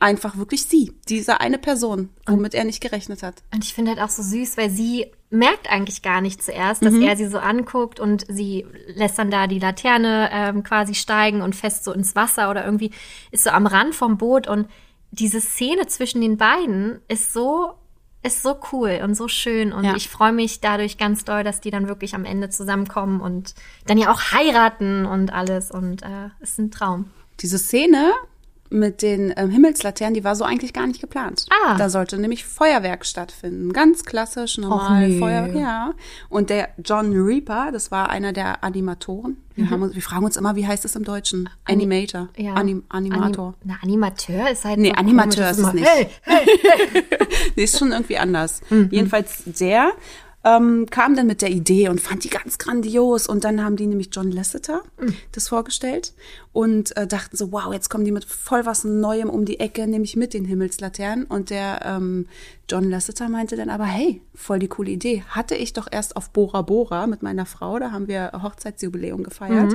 einfach wirklich sie, diese eine Person, womit er nicht gerechnet hat. Und ich finde halt auch so süß, weil sie merkt eigentlich gar nicht zuerst, dass er sie so anguckt und sie lässt dann da die Laterne ähm, quasi steigen und fest so ins Wasser oder irgendwie ist so am Rand vom Boot und diese Szene zwischen den beiden ist so ist so cool und so schön und Ja. ich freue mich dadurch ganz doll, dass die dann wirklich am Ende zusammenkommen und dann ja auch heiraten und alles und äh, ist ein Traum. Diese Szene mit den ähm, Himmelslaternen, die war so eigentlich gar nicht geplant. Ah. Da sollte nämlich Feuerwerk stattfinden. Ganz klassisch, normal nee. Feuerwerk. Ja. Und der John Reaper, das war einer der Animatoren. Wir, haben uns, wir fragen uns immer, wie heißt es im Deutschen? Animator. Ja. Anim Animator. Anim, na, Animateur ist halt. Nee, Animateur komisch, ist es nicht. Hey, hey. Nee, ist schon irgendwie anders. Jedenfalls der ähm, kam dann mit der Idee und fand die ganz grandios. Und dann haben die nämlich John Lasseter das vorgestellt und äh, dachten so, wow, jetzt kommen die mit voll was Neuem um die Ecke, nämlich mit den Himmelslaternen. Und der ähm, John Lasseter meinte dann aber, hey, voll die coole Idee. Hatte ich doch erst auf Bora Bora mit meiner Frau, da haben wir Hochzeitsjubiläum gefeiert.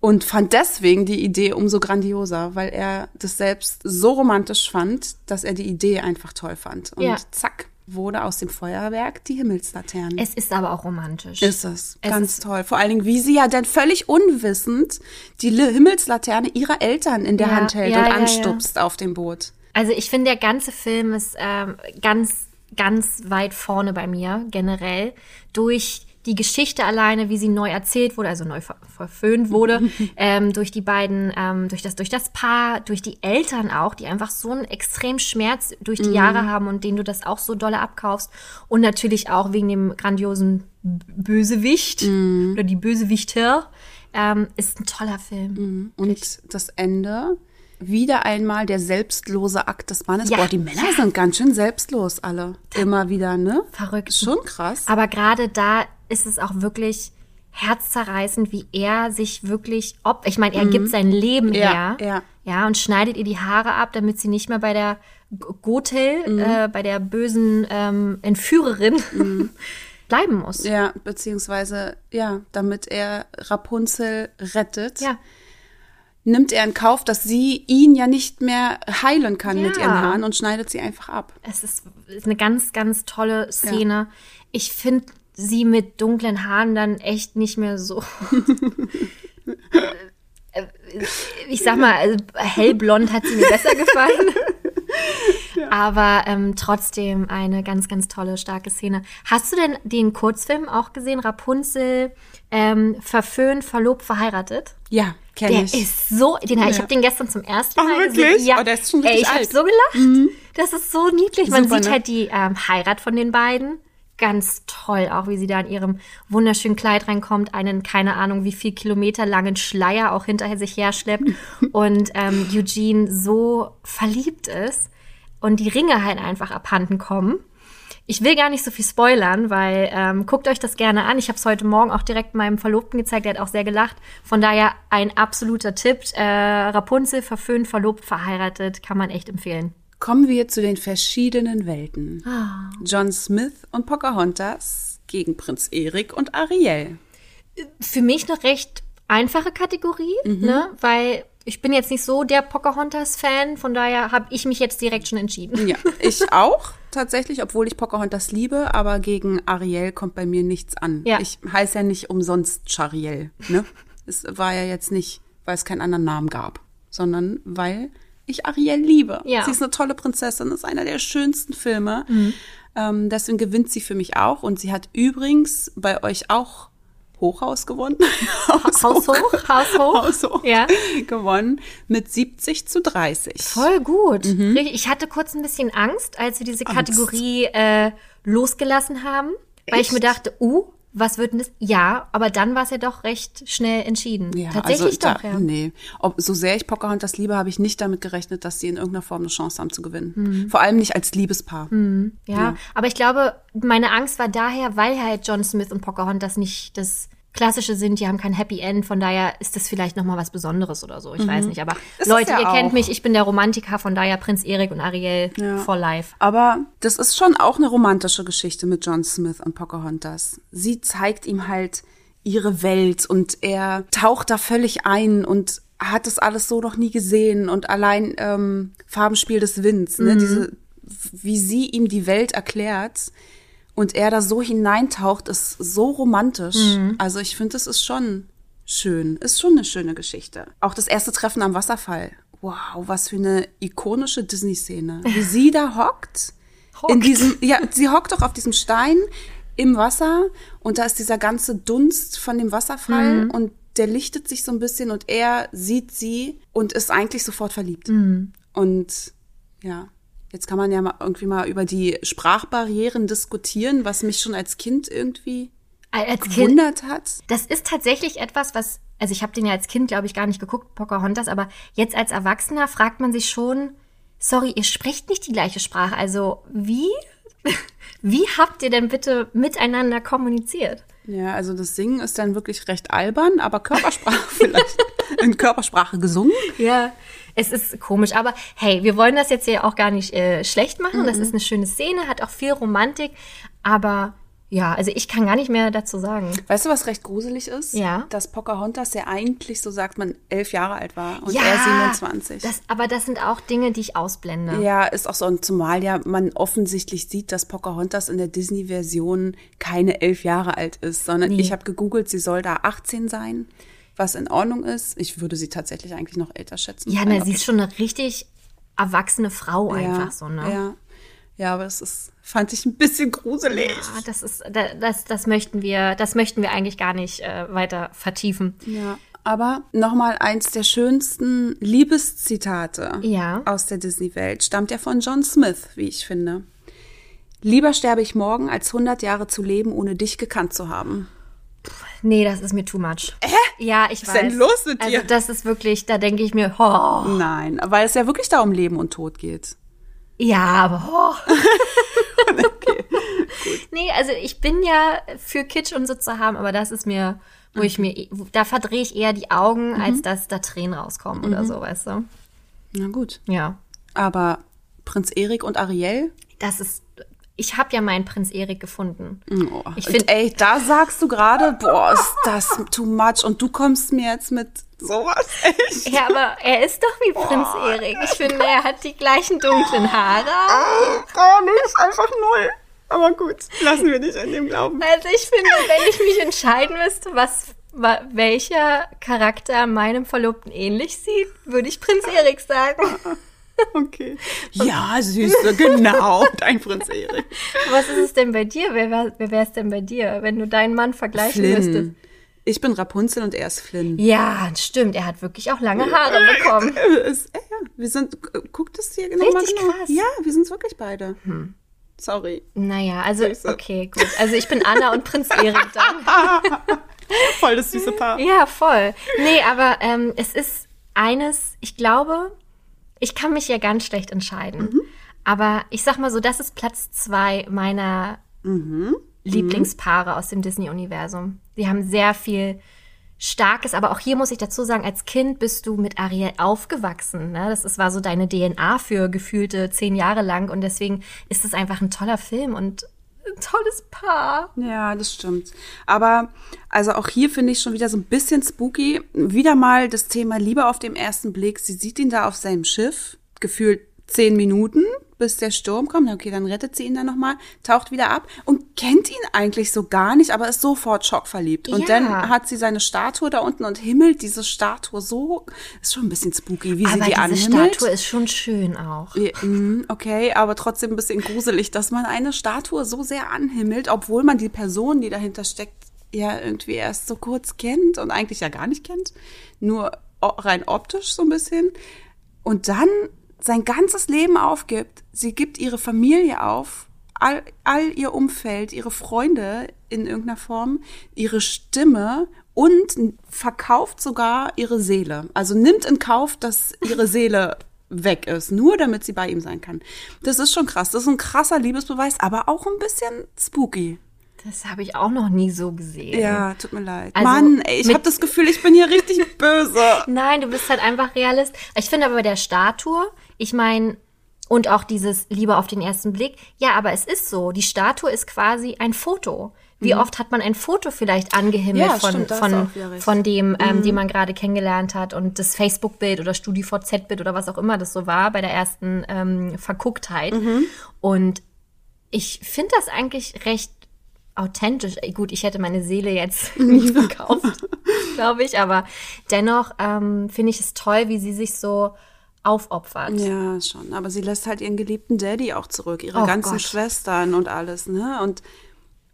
Und fand deswegen die Idee umso grandioser, weil er das selbst so romantisch fand, dass er die Idee einfach toll fand. Und Ja. zack, wurde aus dem Feuerwerk die Himmelslaternen. Es ist aber auch romantisch. ist es. Es Ganz ist- toll. Vor allen Dingen, wie sie ja dann völlig unwissend die Himmelslaterne ihrer Eltern in der Ja, Hand hält ja, und ja. anstupst auf dem Boot. Also ich finde, der ganze Film ist ähm, ganz, ganz weit vorne bei mir generell durch die Geschichte alleine, wie sie neu erzählt wurde, also neu ver verföhnt wurde, ähm, durch die beiden, ähm, durch das, durch das Paar, durch die Eltern auch, die einfach so einen extremen Schmerz durch die Jahre haben und denen du das auch so dolle abkaufst. Und natürlich auch wegen dem grandiosen Bösewicht oder die Bösewichter, ähm, ist ein toller Film. Und das Ende, wieder einmal der selbstlose Akt des Mannes. Ja. Boah, die Männer sind ganz schön selbstlos alle. Immer wieder, ne? Verrückt. Schon krass. Aber gerade da ist es auch wirklich herzzerreißend, wie er sich wirklich ob ich meine, er gibt sein Leben Mhm. Ja, her. ja. Ja, und schneidet ihr die Haare ab, damit sie nicht mehr bei der G- Gothel, Mhm. äh, bei der bösen ähm, Entführerin bleiben muss. Ja, beziehungsweise, ja, damit er Rapunzel rettet, Ja. Nimmt er in Kauf, dass sie ihn ja nicht mehr heilen kann mit Ja. ihren Haaren und schneidet sie einfach ab. Es ist, ist eine ganz, ganz tolle Szene. Ich finde sie mit dunklen Haaren dann echt nicht mehr so. Äh, ich sag mal, also hellblond hat sie mir besser gefallen. Aber ähm, trotzdem eine ganz, ganz tolle, starke Szene. Hast du denn den Kurzfilm auch gesehen? Rapunzel, ähm, verföhnt, verlobt, verheiratet? Ja, kenne Der ich. ist so, den, ich Ja. habe den gestern zum ersten Ach, Mal wirklich? gesehen. Ja, Oh, der ist schon Ey, richtig ich habe. Mhm. so gelacht. Das ist so niedlich. Man Super, sieht ne? halt die ähm, Heirat von den beiden. Ganz toll, auch wie sie da in ihrem wunderschönen Kleid reinkommt, einen, keine Ahnung, wie viel Kilometer langen Schleier auch hinterher sich herschleppt und ähm, Eugene so verliebt ist und die Ringe halt einfach abhanden kommen. Ich will gar nicht so viel spoilern, weil ähm, guckt euch das gerne an. Ich habe es heute Morgen auch direkt meinem Verlobten gezeigt, der hat auch sehr gelacht. Von daher ein absoluter Tipp. Äh, Rapunzel, verföhnt, verlobt, verheiratet, kann man echt empfehlen. Kommen wir zu den verschiedenen Welten. Ah. John Smith und Pocahontas gegen Prinz Erik und Ariel. Für mich eine recht einfache Kategorie, ne? weil ich bin jetzt nicht so der Pocahontas-Fan, von daher habe ich mich jetzt direkt schon entschieden. Ja, ich auch tatsächlich, obwohl ich Pocahontas liebe, aber gegen Ariel kommt bei mir nichts an. Ja. Ich heiße ja nicht umsonst Chariel, ne? Es war ja jetzt nicht, weil es keinen anderen Namen gab, sondern weil ich Ariel liebe. Ja. Sie ist eine tolle Prinzessin, ist einer der schönsten Filme. Mhm. Ähm, deswegen gewinnt sie für mich auch und sie hat übrigens bei euch auch Hochhaus gewonnen. Haus hoch, Haus hoch. Haus hoch Ja. gewonnen mit 70 zu 30. Voll gut. Mhm. Ich hatte kurz ein bisschen Angst, als wir diese Kategorie äh, losgelassen haben, weil ich mir dachte, uh, was wird denn das? Ja, aber dann war es ja doch recht schnell entschieden. Ja, Tatsächlich also doch, da, ja. Nee. Ob, so sehr ich Pocahontas liebe, habe ich nicht damit gerechnet, dass sie in irgendeiner Form eine Chance haben zu gewinnen. Mhm. Vor allem nicht als Liebespaar. Ja, aber ich glaube, meine Angst war daher, weil halt John Smith und Pocahontas nicht das Klassische sind, die haben kein Happy End, von daher ist das vielleicht nochmal was Besonderes oder so. Ich weiß nicht, aber Mhm. Es Leute, ja ihr kennt auch. mich, ich bin der Romantiker, von daher Prinz Erik und Ariel for life. Aber das ist schon auch eine romantische Geschichte mit John Smith und Pocahontas. Sie zeigt ihm halt ihre Welt und er taucht da völlig ein und hat das alles so noch nie gesehen und allein ähm, Farbenspiel des Winds, ne? Diese, wie sie ihm die Welt erklärt und er da so hineintaucht, ist so romantisch. Also ich finde, das ist schon schön, ist schon eine schöne Geschichte. Auch das erste Treffen am Wasserfall. Wow, was für eine ikonische Disney-Szene. Wie sie da hockt. In Hockt. diesem, ja, sie hockt doch auf diesem Stein im Wasser und da ist dieser ganze Dunst von dem Wasserfall und der lichtet sich so ein bisschen und er sieht sie und ist eigentlich sofort verliebt. Mhm. Und ja, jetzt kann man ja mal irgendwie mal über die Sprachbarrieren diskutieren, was mich schon als Kind irgendwie Als Kind, gewundert hat. das ist tatsächlich etwas, was, also ich habe den ja als Kind, glaube ich, gar nicht geguckt, Pocahontas, aber jetzt als Erwachsener fragt man sich schon, sorry, ihr sprecht nicht die gleiche Sprache. Also wie, wie habt ihr denn bitte miteinander kommuniziert? Ja, also das Singen ist dann wirklich recht albern, aber Körpersprache vielleicht. In Körpersprache gesungen. Ja, es ist komisch, aber hey, wir wollen das jetzt ja auch gar nicht äh, schlecht machen. Das ist eine schöne Szene, hat auch viel Romantik, aber ja, also ich kann gar nicht mehr dazu sagen. Weißt du, was recht gruselig ist? Ja. Dass Pocahontas ja eigentlich, so sagt man, elf Jahre alt war und ja, er 27. Das, aber das sind auch Dinge, die ich ausblende. Ja, ist auch so. Und zumal ja man offensichtlich sieht, dass Pocahontas in der Disney-Version keine elf Jahre alt ist, sondern Nee. ich habe gegoogelt, sie soll da 18 sein, was in Ordnung ist. Ich würde sie tatsächlich eigentlich noch älter schätzen. Ja, na, sie ist schon eine richtig erwachsene Frau einfach ja, so, ne? Ja. ja, aber das ist, fand ich ein bisschen gruselig. Ah, das ist, da- das, das möchten wir, das möchten wir eigentlich gar nicht äh, weiter vertiefen. Ja, aber nochmal eins der schönsten Liebeszitate Ja. aus der Disney-Welt stammt ja von John Smith, wie ich finde. Lieber sterbe ich morgen, als 100 Jahre zu leben, ohne dich gekannt zu haben. Nee, das ist mir too much. Äh? Ja, ich ist weiß. denn los mit dir? Also das ist wirklich, da denke ich mir, oh, Nein, weil es ja wirklich da um Leben und Tod geht. ja, aber oh. Nee, also ich bin ja für Kitsch und so zu haben, aber das ist mir, wo ich mir, da verdrehe ich eher die Augen, Mhm. als dass da Tränen rauskommen oder so, weißt du? Na gut. Ja. Aber Prinz Erik und Ariel? Das ist, ich habe ja meinen Prinz Erik gefunden. Oh. Ich find- ey, da sagst du gerade, boah, ist das too much. Und du kommst mir jetzt mit sowas echt. Ja, aber er ist doch wie Prinz Erik. Ich finde, er hat die gleichen dunklen Haare. Gar nicht, einfach null. Aber gut, lassen wir dich an dem glauben. Also ich finde, wenn ich mich entscheiden müsste, was wa- welcher Charakter meinem Verlobten ähnlich sieht, würde ich Prinz Erik sagen. Okay. Ja, Süße, genau, dein Prinz Erik. Was ist es denn bei dir? Wer, wär- wer wäre es denn bei dir, wenn du deinen Mann vergleichen müsstest? Flynn. Ich bin Rapunzel und er ist Flynn. Ja, stimmt. Er hat wirklich auch lange Haare bekommen. Ja, wir sind, guck das hier genau mal Richtig genau. krass. Ja, wir sind wirklich beide. Sorry. Naja, also, Süße. okay, gut. Also ich bin Anna und Prinz Erik dann. Voll das süße Paar. Ja, voll. Nee, aber ähm, es ist eines, ich glaube, ich kann mich ja ganz schlecht entscheiden. Aber ich sag mal so, das ist Platz zwei meiner Lieblingspaare aus dem Disney-Universum. Die haben sehr viel Starkes, aber auch hier muss ich dazu sagen, als Kind bist du mit Ariel aufgewachsen. Ne? Das ist, war so deine DNA für gefühlte zehn Jahre lang und deswegen ist es einfach ein toller Film und ein tolles Paar. Ja, das stimmt. Aber also auch hier finde ich schon wieder so ein bisschen spooky. Wieder mal das Thema Liebe auf dem ersten Blick. Sie sieht ihn da auf seinem Schiff, gefühlt zehn Minuten, bis der Sturm kommt. Okay, dann rettet sie ihn dann nochmal, taucht wieder ab und kennt ihn eigentlich so gar nicht, aber ist sofort schockverliebt. Und Ja. dann hat sie seine Statue da unten und himmelt diese Statue so. Ist schon ein bisschen spooky, wie sie Aber die diese anhimmelt. Statue ist schon schön auch. Mm, Okay, aber trotzdem ein bisschen gruselig, dass man eine Statue so sehr anhimmelt, obwohl man die Person, die dahinter steckt, ja irgendwie erst so kurz kennt und eigentlich ja gar nicht kennt. Nur rein optisch so ein bisschen. Und dann sein ganzes Leben aufgibt. Sie gibt ihre Familie auf, all, all ihr Umfeld, ihre Freunde in irgendeiner Form, ihre Stimme und verkauft sogar ihre Seele. Also nimmt in Kauf, dass ihre Seele weg ist, nur damit sie bei ihm sein kann. Das ist schon krass. Das ist ein krasser Liebesbeweis, aber auch ein bisschen spooky. Das habe ich auch noch nie so gesehen. Ja, tut mir leid. Also Mann, ey, ich habe das Gefühl, ich bin hier richtig böse. Nein, du bist halt einfach Realist. Ich finde aber bei der Statue, ich meine, und auch dieses Liebe auf den ersten Blick, ja, aber es ist so. Die Statue ist quasi ein Foto. Wie oft hat man ein Foto vielleicht angehimmelt Mhm. Ja, von, stimmt, von. Mhm. von dem, ähm, den man gerade kennengelernt hat und das Facebook-Bild oder StudiVZ-Bild oder was auch immer das so war bei der ersten ähm, Vergucktheit. Mhm. Und ich finde das eigentlich recht authentisch. Ey, Gut, ich hätte meine Seele jetzt nicht verkauft, glaube ich, aber dennoch ähm, finde ich es toll, wie sie sich so aufopfert. Ja, schon. Aber sie lässt halt ihren geliebten Daddy auch zurück, ihre Oh ganzen Gott. Schwestern und alles, ne? Und,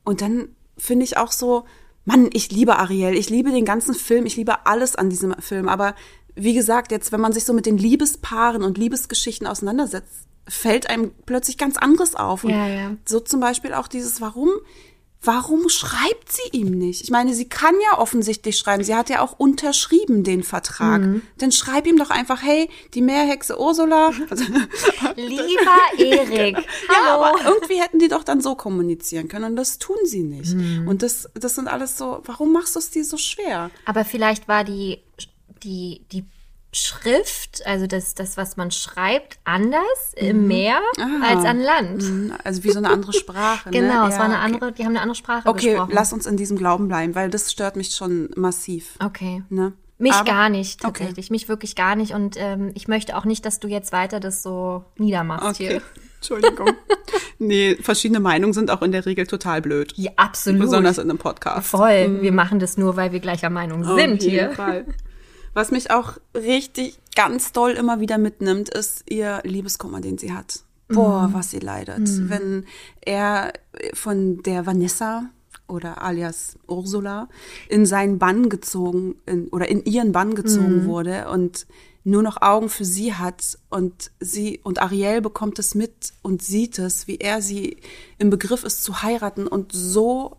und dann finde ich auch so, Mann, ich liebe Ariel, ich liebe den ganzen Film, ich liebe alles an diesem Film. Aber wie gesagt, jetzt, wenn man sich so mit den Liebespaaren und Liebesgeschichten auseinandersetzt, fällt einem plötzlich ganz anderes auf. Und Ja, ja. so zum Beispiel auch dieses, warum, warum schreibt sie ihm nicht? Ich meine, sie kann ja offensichtlich schreiben. Sie hat ja auch unterschrieben den Vertrag. Mhm. Dann schreib ihm doch einfach, hey, die Meerhexe Ursula. Also, Lieber Erik, ja, hallo. aber irgendwie hätten die doch dann so kommunizieren können und das tun sie nicht. Mhm. Und das, das sind alles so, warum machst du es dir so schwer? Aber vielleicht war die, die, die Schrift, also das, das, was man schreibt, anders im Meer als an Land. Also wie so eine andere Sprache. ne? Genau, es Ja, war eine okay. andere, die haben eine andere Sprache Okay, gesprochen. lass uns in diesem Glauben bleiben, weil das stört mich schon massiv. Okay. Ne? Mich Aber- gar nicht, Okay. tatsächlich. Mich wirklich gar nicht. Und ähm, ich möchte auch nicht, dass du jetzt weiter das so niedermachst Okay, hier. Entschuldigung. nee, verschiedene Meinungen sind auch in der Regel total blöd. Ja, absolut. Besonders in einem Podcast. Voll. Wir machen das nur, weil wir gleicher Meinung Auf sind jeden hier. Fall. Was mich auch richtig ganz doll immer wieder mitnimmt, ist ihr Liebeskummer, den sie hat. Boah, was sie leidet. Wenn er von der Vanessa oder alias Ursula in seinen Bann gezogen in, oder in ihren Bann gezogen wurde und nur noch Augen für sie hat und sie und Ariel bekommt es mit und sieht es, wie er sie im Begriff ist zu heiraten und so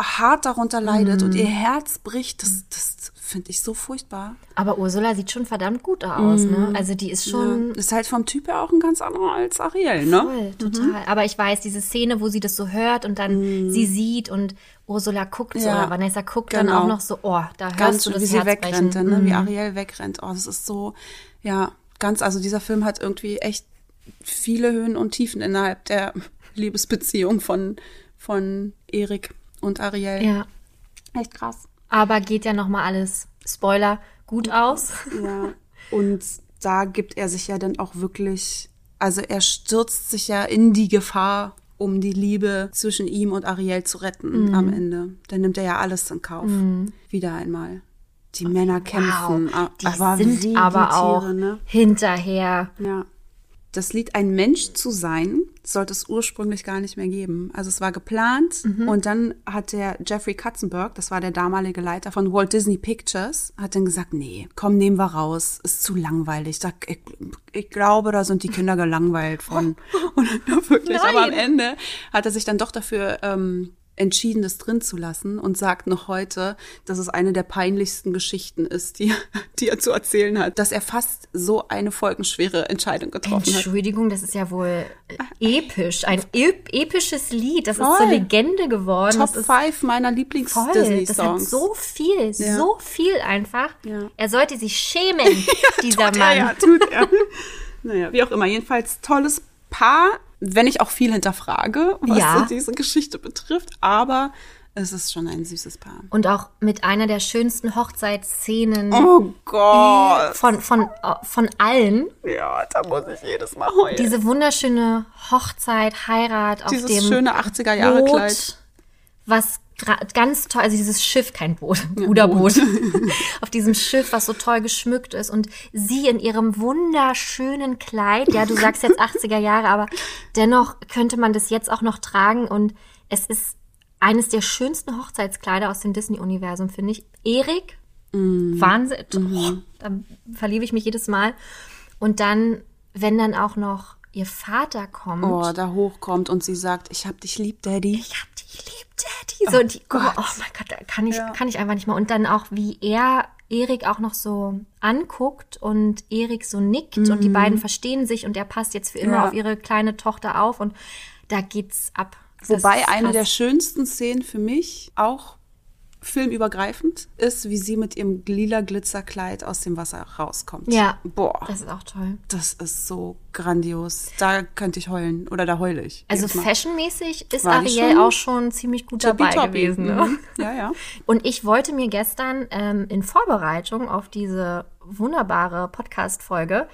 hart darunter leidet und ihr Herz bricht, das, das finde ich so furchtbar. Aber Ursula sieht schon verdammt gut aus, ne? Also die ist schon Ja. Ist halt vom Typ her auch ein ganz anderer als Ariel, ne? Voll, total. Aber ich weiß, diese Szene, wo sie das so hört und dann sie sieht und Ursula guckt so, Ja, oder Vanessa guckt dann genau. auch noch so, oh, da hörst Ganz du das wie sie Herz wegrennt, brechen. ne? wie Ariel wegrennt. Oh, das ist so, ja, ganz, also dieser Film hat irgendwie echt viele Höhen und Tiefen innerhalb der Liebesbeziehung von, von Erik und Ariel. Ja, Echt krass. Aber geht ja noch mal alles, Spoiler, gut aus. Ja, und da gibt er sich ja dann auch wirklich, also er stürzt sich ja in die Gefahr, um die Liebe zwischen ihm und Ariel zu retten am Ende. Dann nimmt er ja alles in Kauf. Wieder einmal. Die Männer kämpfen. Wow, die aber sind aber auch Tiere, ne? hinterher. Ja. Das Lied Ein Mensch zu sein sollte es ursprünglich gar nicht mehr geben. Also es war geplant Mhm. und dann hat der Jeffrey Katzenberg, das war der damalige Leiter von Walt Disney Pictures, hat dann gesagt, nee, komm, nehmen wir raus, ist zu langweilig. Da, ich, ich glaube, da sind die Kinder gelangweilt von. Und dann wirklich, aber am Nein. Ende hat er sich dann doch dafür ähm, entschieden, das drin zu lassen und sagt noch heute, dass es eine der peinlichsten Geschichten ist, die, die er zu erzählen hat, dass er fast so eine folgenschwere Entscheidung getroffen hat. Entschuldigung, das ist ja wohl äh, episch. Ein ep episches Lied. Das ist zur Voll. Legende geworden. Top das ist 5 meiner voll. Lieblings-Disney-Songs. so viel, so viel einfach. Ja. Er sollte sich schämen, dieser tut Mann. Er, ja, tut er. naja, wie auch immer. Jedenfalls tolles Paar, wenn ich auch viel hinterfrage, was Ja. so diese Geschichte betrifft. Aber es ist schon ein süßes Paar. Und auch mit einer der schönsten Hochzeitsszenen Oh Gott. von, von, von allen. Ja, da muss ich jedes Mal heulen. Diese wunderschöne Hochzeit, Heirat auf Dieses dem schöne 80er-Jahre-Kleid. Boot, was ganz toll, also dieses Schiff, kein Boot, Ruderboot, auf diesem Schiff, was so toll geschmückt ist und sie in ihrem wunderschönen Kleid, ja, du sagst jetzt 80er Jahre, aber dennoch könnte man das jetzt auch noch tragen und es ist eines der schönsten Hochzeitskleider aus dem Disney-Universum, finde ich. Erik, Wahnsinn, oh, da verliebe ich mich jedes Mal. Und dann, wenn dann auch noch ihr Vater kommt, Oh, da hochkommt und sie sagt, ich hab dich lieb, Daddy. ich hab dich lieb, Daddy. So, die, oh, Gott. oh mein Gott, da kann ich, Ja. kann ich einfach nicht mehr. Und dann auch, wie er Erik auch noch so anguckt und Erik so nickt und die beiden verstehen sich und er passt jetzt für immer Mhm. Ja. auf ihre kleine Tochter auf und da geht's ab. Das Wobei eine der schönsten Szenen für mich, auch filmübergreifend, ist, wie sie mit ihrem lila Glitzerkleid aus dem Wasser rauskommt. Ja. Boah, Das ist auch toll. das ist so grandios. Da könnte ich heulen oder da heule ich. Also fashionmäßig ist War Ariel schon auch schon ziemlich gut dabei Tippitoppi. gewesen. Ne? Mhm. Ja, ja. Und ich wollte mir gestern ähm, in Vorbereitung auf diese wunderbare Podcast-Folge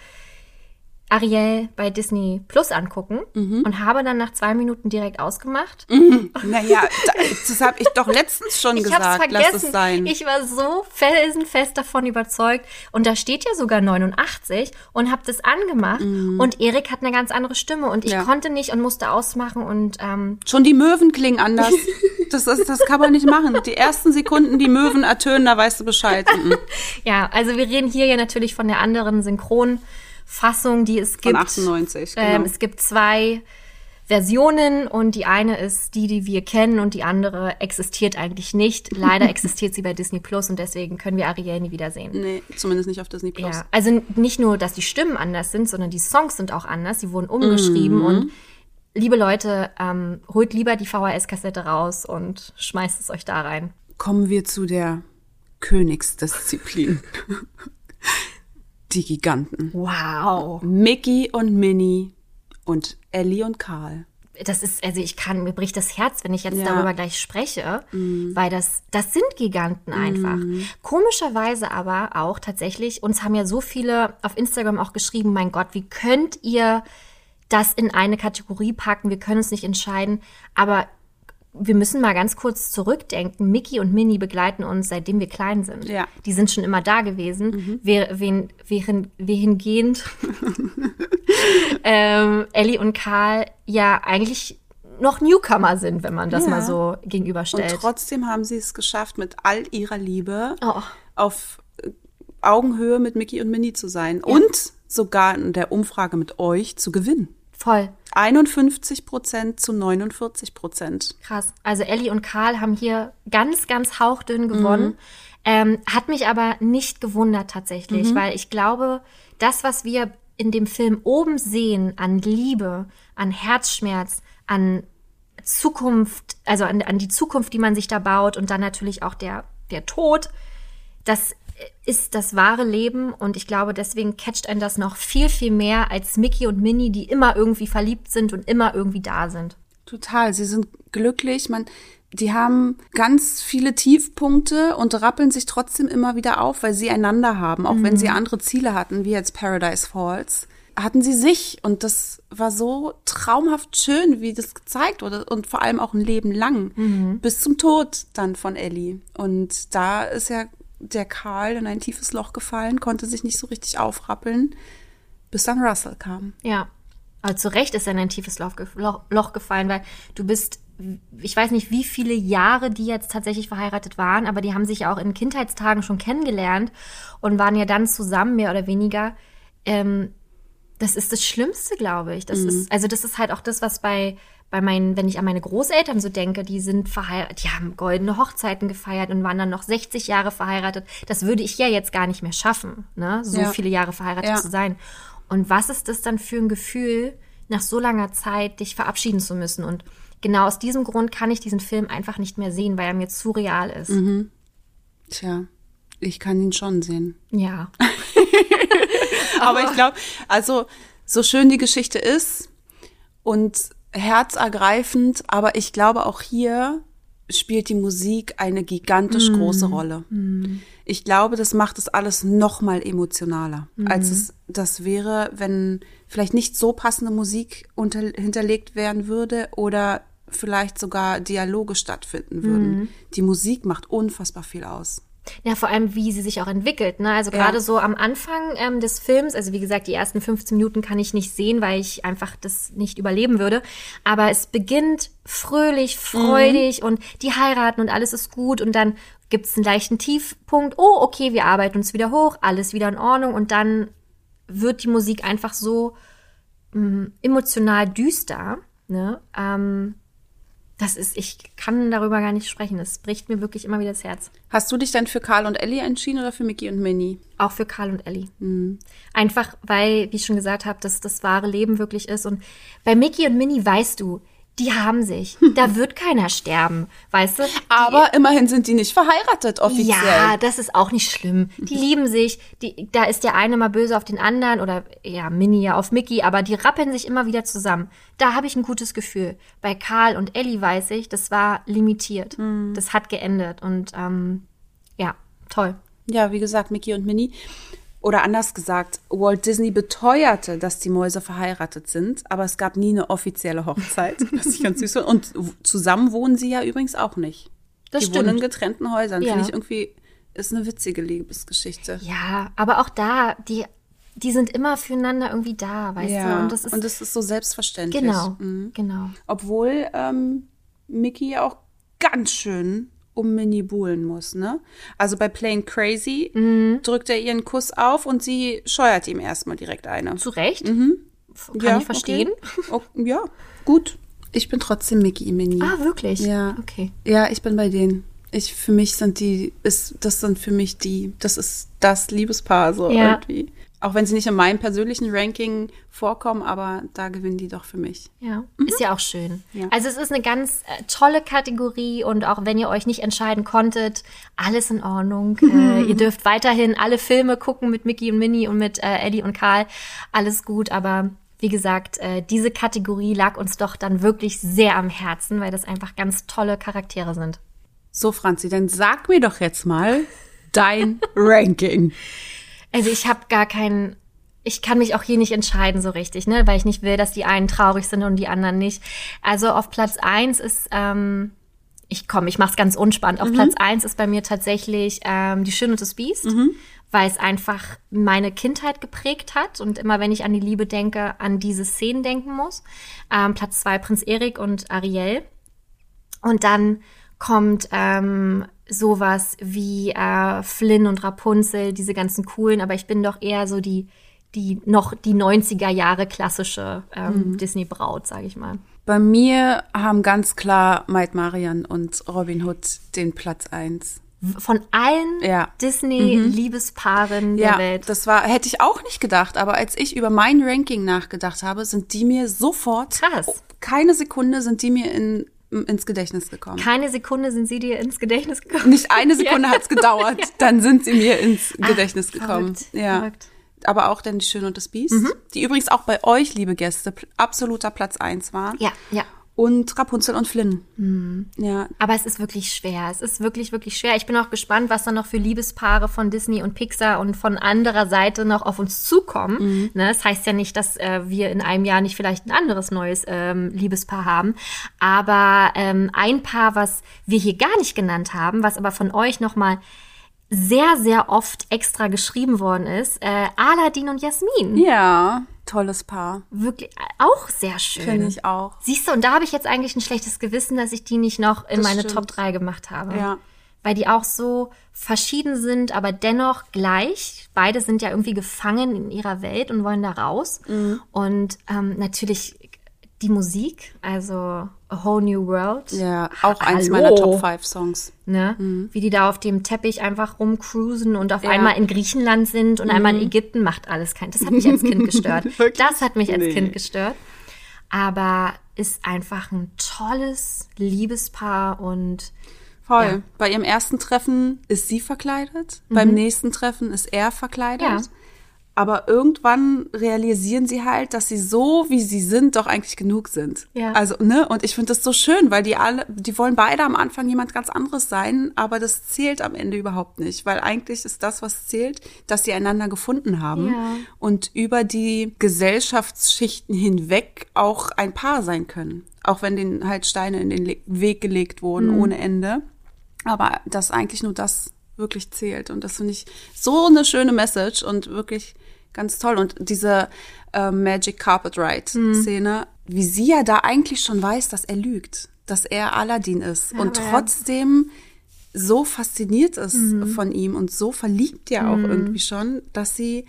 Ariel bei Disney Plus angucken Mhm. und habe dann nach zwei Minuten direkt ausgemacht. Naja, da- das habe ich doch letztens schon Ich gesagt. Lass vergessen. es sein. Ich war so felsenfest davon überzeugt. Und da steht ja sogar 89 und habe das angemacht. Und Erik hat eine ganz andere Stimme und ich Mhm. Ja. konnte nicht und musste ausmachen. Und ähm, Schon die Möwen klingen anders. Das, das, das kann man nicht machen. Die ersten Sekunden, die Möwen ertönen, da weißt du Bescheid. Mhm. ja, also wir reden hier ja natürlich von der anderen Synchronfassung, die es Von gibt. 98, genau. Ähm, es gibt zwei Versionen und die eine ist die, die wir kennen und die andere existiert eigentlich nicht. Leider existiert sie bei Disney Plus und deswegen können wir Ariel nie wiedersehen. nee, zumindest nicht auf Disney Plus. Ja, also nicht nur, dass die Stimmen anders sind, sondern die Songs sind auch anders. Sie wurden umgeschrieben Mhm. und liebe Leute, ähm, holt lieber die VHS-Kassette raus und schmeißt es euch da rein. Kommen wir zu der Königsdisziplin. Die Giganten. Wow. Mickey und Minnie und Ellie und Karl. Das ist, also ich kann, mir bricht das Herz, wenn ich jetzt Ja. darüber gleich spreche, weil das, das sind Giganten einfach. Komischerweise aber auch tatsächlich, uns haben ja so viele auf Instagram auch geschrieben, mein Gott, wie könnt ihr das in eine Kategorie packen? Wir können uns nicht entscheiden, aber wir müssen mal ganz kurz zurückdenken. Mickey und Minnie begleiten uns, seitdem wir klein sind. Ja. Die sind schon immer da gewesen. Wer, wen, während, wohingehend ähm, Ellie und Karl ja eigentlich noch Newcomer sind, wenn man das Ja. mal so Und gegenüberstellt. trotzdem haben sie es geschafft, mit all ihrer Liebe Oh. auf äh, Augenhöhe mit Mickey und Minnie zu sein und sogar in der Umfrage mit euch zu gewinnen. Voll 51 Prozent zu 49 Prozent. krass. Also Ellie und Karl haben hier ganz, ganz hauchdünn gewonnen. Ähm, hat mich aber nicht gewundert tatsächlich, weil ich glaube, das, was wir in dem Film oben sehen an Liebe, an Herzschmerz, an Zukunft, also an, an die Zukunft, die man sich da baut und dann natürlich auch der, der Tod, das ist das wahre Leben und ich glaube, deswegen catcht einen das noch viel, viel mehr als Mickey und Minnie, die immer irgendwie verliebt sind und immer irgendwie da sind. Total, sie sind glücklich. Man, die haben ganz viele Tiefpunkte und rappeln sich trotzdem immer wieder auf, weil sie einander haben. Auch wenn sie andere Ziele hatten, wie jetzt Paradise Falls, hatten sie sich. Und das war so traumhaft schön, wie das gezeigt wurde. Und vor allem auch ein Leben lang. Bis zum Tod dann von Ellie. Und da ist ja der Karl in ein tiefes Loch gefallen, konnte sich nicht so richtig aufrappeln, bis dann Russell kam. Ja. Aber zu Recht ist er in ein tiefes Loch, Loch, Loch gefallen, weil du bist, ich weiß nicht, wie viele Jahre die jetzt tatsächlich verheiratet waren, aber die haben sich ja auch in Kindheitstagen schon kennengelernt und waren ja dann zusammen, mehr oder weniger. Ähm, das ist das Schlimmste, glaube ich. Das ist, also das ist halt auch das, was bei, bei meinen, wenn ich an meine Großeltern so denke, die sind verheiratet, die haben goldene Hochzeiten gefeiert und waren dann noch 60 Jahre verheiratet. Das würde ich ja jetzt gar nicht mehr schaffen, ne? So Ja. viele Jahre verheiratet Ja. zu sein. Und was ist das dann für ein Gefühl, nach so langer Zeit dich verabschieden zu müssen? Und genau aus diesem Grund kann ich diesen Film einfach nicht mehr sehen, weil er mir zu real ist. Tja, ich kann ihn schon sehen. Ja. Aber ich glaube, also so schön die Geschichte ist und herzergreifend, aber ich glaube auch hier spielt die Musik eine gigantisch große Rolle. Ich glaube, das macht es alles noch mal emotionaler, als es das wäre, wenn vielleicht nicht so passende Musik unter, hinterlegt werden würde oder vielleicht sogar Dialoge stattfinden würden. Die Musik macht unfassbar viel aus. Ja, vor allem, wie sie sich auch entwickelt. Ne? Also gerade so am Anfang ähm, des Films, also wie gesagt, die ersten 15 Minuten kann ich nicht sehen, weil ich einfach das nicht überleben würde. Aber es beginnt fröhlich, freudig und die heiraten und alles ist gut und dann gibt es einen leichten Tiefpunkt. Oh, okay, wir arbeiten uns wieder hoch, alles wieder in Ordnung und dann wird die Musik einfach so mh, emotional düster. Ne? Ähm, das ist, ich kann darüber gar nicht sprechen. Es bricht mir wirklich immer wieder das Herz. Hast du dich dann für Karl und Ellie entschieden oder für Mickey und Minnie? Auch für Karl und Ellie. Einfach, weil, wie ich schon gesagt habe, dass das wahre Leben wirklich ist. Und bei Mickey und Minnie weißt du, die haben sich. Da wird keiner sterben, weißt du? Die- Aber immerhin sind die nicht verheiratet offiziell. ja, das ist auch nicht schlimm. Die lieben sich. Die, da ist der eine mal böse auf den anderen oder ja, Minnie ja auf Mickey, aber die rappeln sich immer wieder zusammen. Da habe ich ein gutes Gefühl. Bei Karl und Ellie weiß ich, das war limitiert. Das hat geendet und ähm, ja, toll. Ja, wie gesagt, Mickey und Minnie. Oder anders gesagt, Walt Disney beteuerte, dass die Mäuse verheiratet sind, aber es gab nie eine offizielle Hochzeit, was ich ganz süß finde. Und zusammen wohnen sie ja übrigens auch nicht. Das die stimmt. wohnen in getrennten Häusern. Ja. Finde ich irgendwie, ist eine witzige Liebesgeschichte. Ja, aber auch da, die, die sind immer füreinander irgendwie da, weißt du? Und das ist, und das ist so selbstverständlich. genau, Mhm. genau. Obwohl ähm, Mickey auch ganz schön um Minnie buhlen muss, ne? Also bei Plain Crazy Mhm. drückt er ihren Kuss auf und sie scheuert ihm erstmal direkt eine. Zu Recht. F- Kann Mhm. Ja, ich verstehen. Okay. Oh, ja, gut. Ich bin trotzdem Mickey Minnie. Ah, wirklich? Ja. Okay. Ja, ich bin bei denen. Ich, für mich sind die, ist, das sind für mich die, das ist das Liebespaar so Ja. irgendwie. Auch wenn sie nicht in meinem persönlichen Ranking vorkommen, aber da gewinnen die doch für mich. Ja, ist ja auch schön. Mhm. Ja. Also es ist eine ganz äh, tolle Kategorie und auch wenn ihr euch nicht entscheiden konntet, alles in Ordnung. äh, ihr dürft weiterhin alle Filme gucken mit Mickey und Minnie und mit äh, Eddie und Karl. Alles gut, aber wie gesagt, äh, diese Kategorie lag uns doch dann wirklich sehr am Herzen, weil das einfach ganz tolle Charaktere sind. So, Franzi, dann sag mir doch jetzt mal dein Ranking. Also ich habe gar keinen, ich kann mich auch hier nicht entscheiden so richtig, ne, weil ich nicht will, dass die einen traurig sind und die anderen nicht. Also auf Platz eins ist, ähm, ich komme, ich mach's ganz unspannend. Auf Platz eins ist bei mir tatsächlich ähm, die Schöne und das Biest, weil es einfach meine Kindheit geprägt hat und immer wenn ich an die Liebe denke, an diese Szenen denken muss. Ähm, Platz zwei Prinz Erik und Ariel. Und dann kommt ähm, sowas wie äh, Flynn und Rapunzel, diese ganzen coolen, aber ich bin doch eher so die, die noch die 90er Jahre klassische ähm, Disney-Braut, sage ich mal. Bei mir haben ganz klar Maid Marian und Robin Hood den Platz eins. W- Von allen Ja. Disney-Liebespaaren der Ja, Welt. das war, hätte ich auch nicht gedacht, aber als ich über mein Ranking nachgedacht habe, sind die mir sofort, Krass. keine Sekunde sind die mir in, ins Gedächtnis gekommen. Keine Sekunde sind sie dir ins Gedächtnis gekommen. Nicht eine Sekunde hat's gedauert, dann sind sie mir ins Gedächtnis gekommen. verrückt, ja. verrückt. Aber auch dann die Schöne und das Biest, die übrigens auch bei euch, liebe Gäste, absoluter Platz eins waren. Ja, ja. Und Rapunzel und Flynn. Ja, Aber es ist wirklich schwer. Es ist wirklich, wirklich schwer. Ich bin auch gespannt, was dann noch für Liebespaare von Disney und Pixar und von anderer Seite noch auf uns zukommen. Ne, das heißt ja nicht, dass äh, wir in einem Jahr nicht vielleicht ein anderes neues ähm, Liebespaar haben. Aber ähm, ein Paar, was wir hier gar nicht genannt haben, was aber von euch nochmal sehr, sehr oft extra geschrieben worden ist, äh, Aladdin und Jasmin. ja, tolles Paar, Wirklich auch sehr schön. finde ich auch. Siehst du, und da habe ich jetzt eigentlich ein schlechtes Gewissen, dass ich die nicht noch in Das meine stimmt. Top 3 gemacht habe. Ja. Weil die auch so verschieden sind, aber dennoch gleich. Beide sind ja irgendwie gefangen in ihrer Welt und wollen da raus. Mhm. Und ähm, natürlich die Musik, also A Whole New World. Ja, auch eins Hallo. meiner Top 5 Songs. Ne? Wie die da auf dem Teppich einfach rumcruisen und auf Ja. Mhm. einmal in Griechenland sind und einmal in Ägypten, macht alles kein. Das hat mich als Kind gestört. Das hat mich als Nee. Kind gestört. Aber ist einfach ein tolles Liebespaar und Voll. Ja. Bei ihrem ersten Treffen ist sie verkleidet, beim nächsten Treffen ist er verkleidet. Ja. Aber irgendwann realisieren sie halt, dass sie so, wie sie sind, doch eigentlich genug sind. Ja. Also, ne? Und ich finde das so schön, weil die alle, die wollen beide am Anfang jemand ganz anderes sein, aber das zählt am Ende überhaupt nicht. Weil eigentlich ist das, was zählt, dass sie einander gefunden haben Ja. und über die Gesellschaftsschichten hinweg auch ein Paar sein können. Auch wenn denen halt Steine in den Le Weg gelegt wurden Mhm. ohne Ende. Aber dass eigentlich nur das wirklich zählt. Und das finde ich so eine schöne Message und wirklich ganz toll. Und diese äh, Magic Carpet Ride Szene, wie sie ja da eigentlich schon weiß, dass er lügt, dass er Aladdin ist und ja. trotzdem so fasziniert ist von ihm und so verliebt ja auch irgendwie schon, dass sie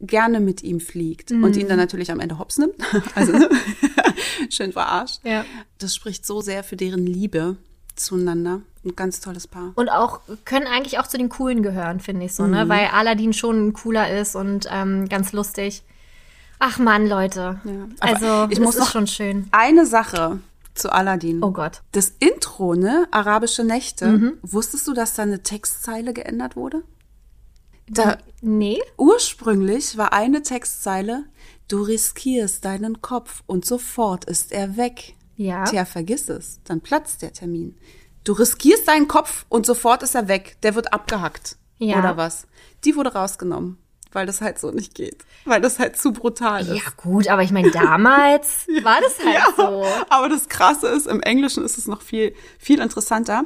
gerne mit ihm fliegt und ihn dann natürlich am Ende hops nimmt. Also schön verarscht. Ja. Das spricht so sehr für deren Liebe zueinander. Ein ganz tolles Paar. und auch können eigentlich auch zu den coolen gehören, finde ich so, Mhm. ne? Weil Aladdin schon cooler ist und ähm, ganz lustig. Ach Mann, Leute. Ja. Also, ich muss ist noch- schon schön. Eine Sache zu Aladdin. Oh Gott. Das Intro, ne? Arabische Nächte. Mhm. Wusstest du, dass da eine Textzeile geändert wurde? Da, Nee? ursprünglich war eine Textzeile, du riskierst deinen Kopf und sofort ist er weg. Ja. Tja, vergiss es, dann platzt der Termin. Du riskierst deinen Kopf und sofort ist er weg. Der wird abgehackt. Ja. Oder was? Die wurde rausgenommen. weil das halt so nicht geht. Weil das halt zu brutal ist. Ja, gut, aber ich meine, damals war das halt Ja, so. aber das Krasse ist, im Englischen ist es noch viel, viel interessanter.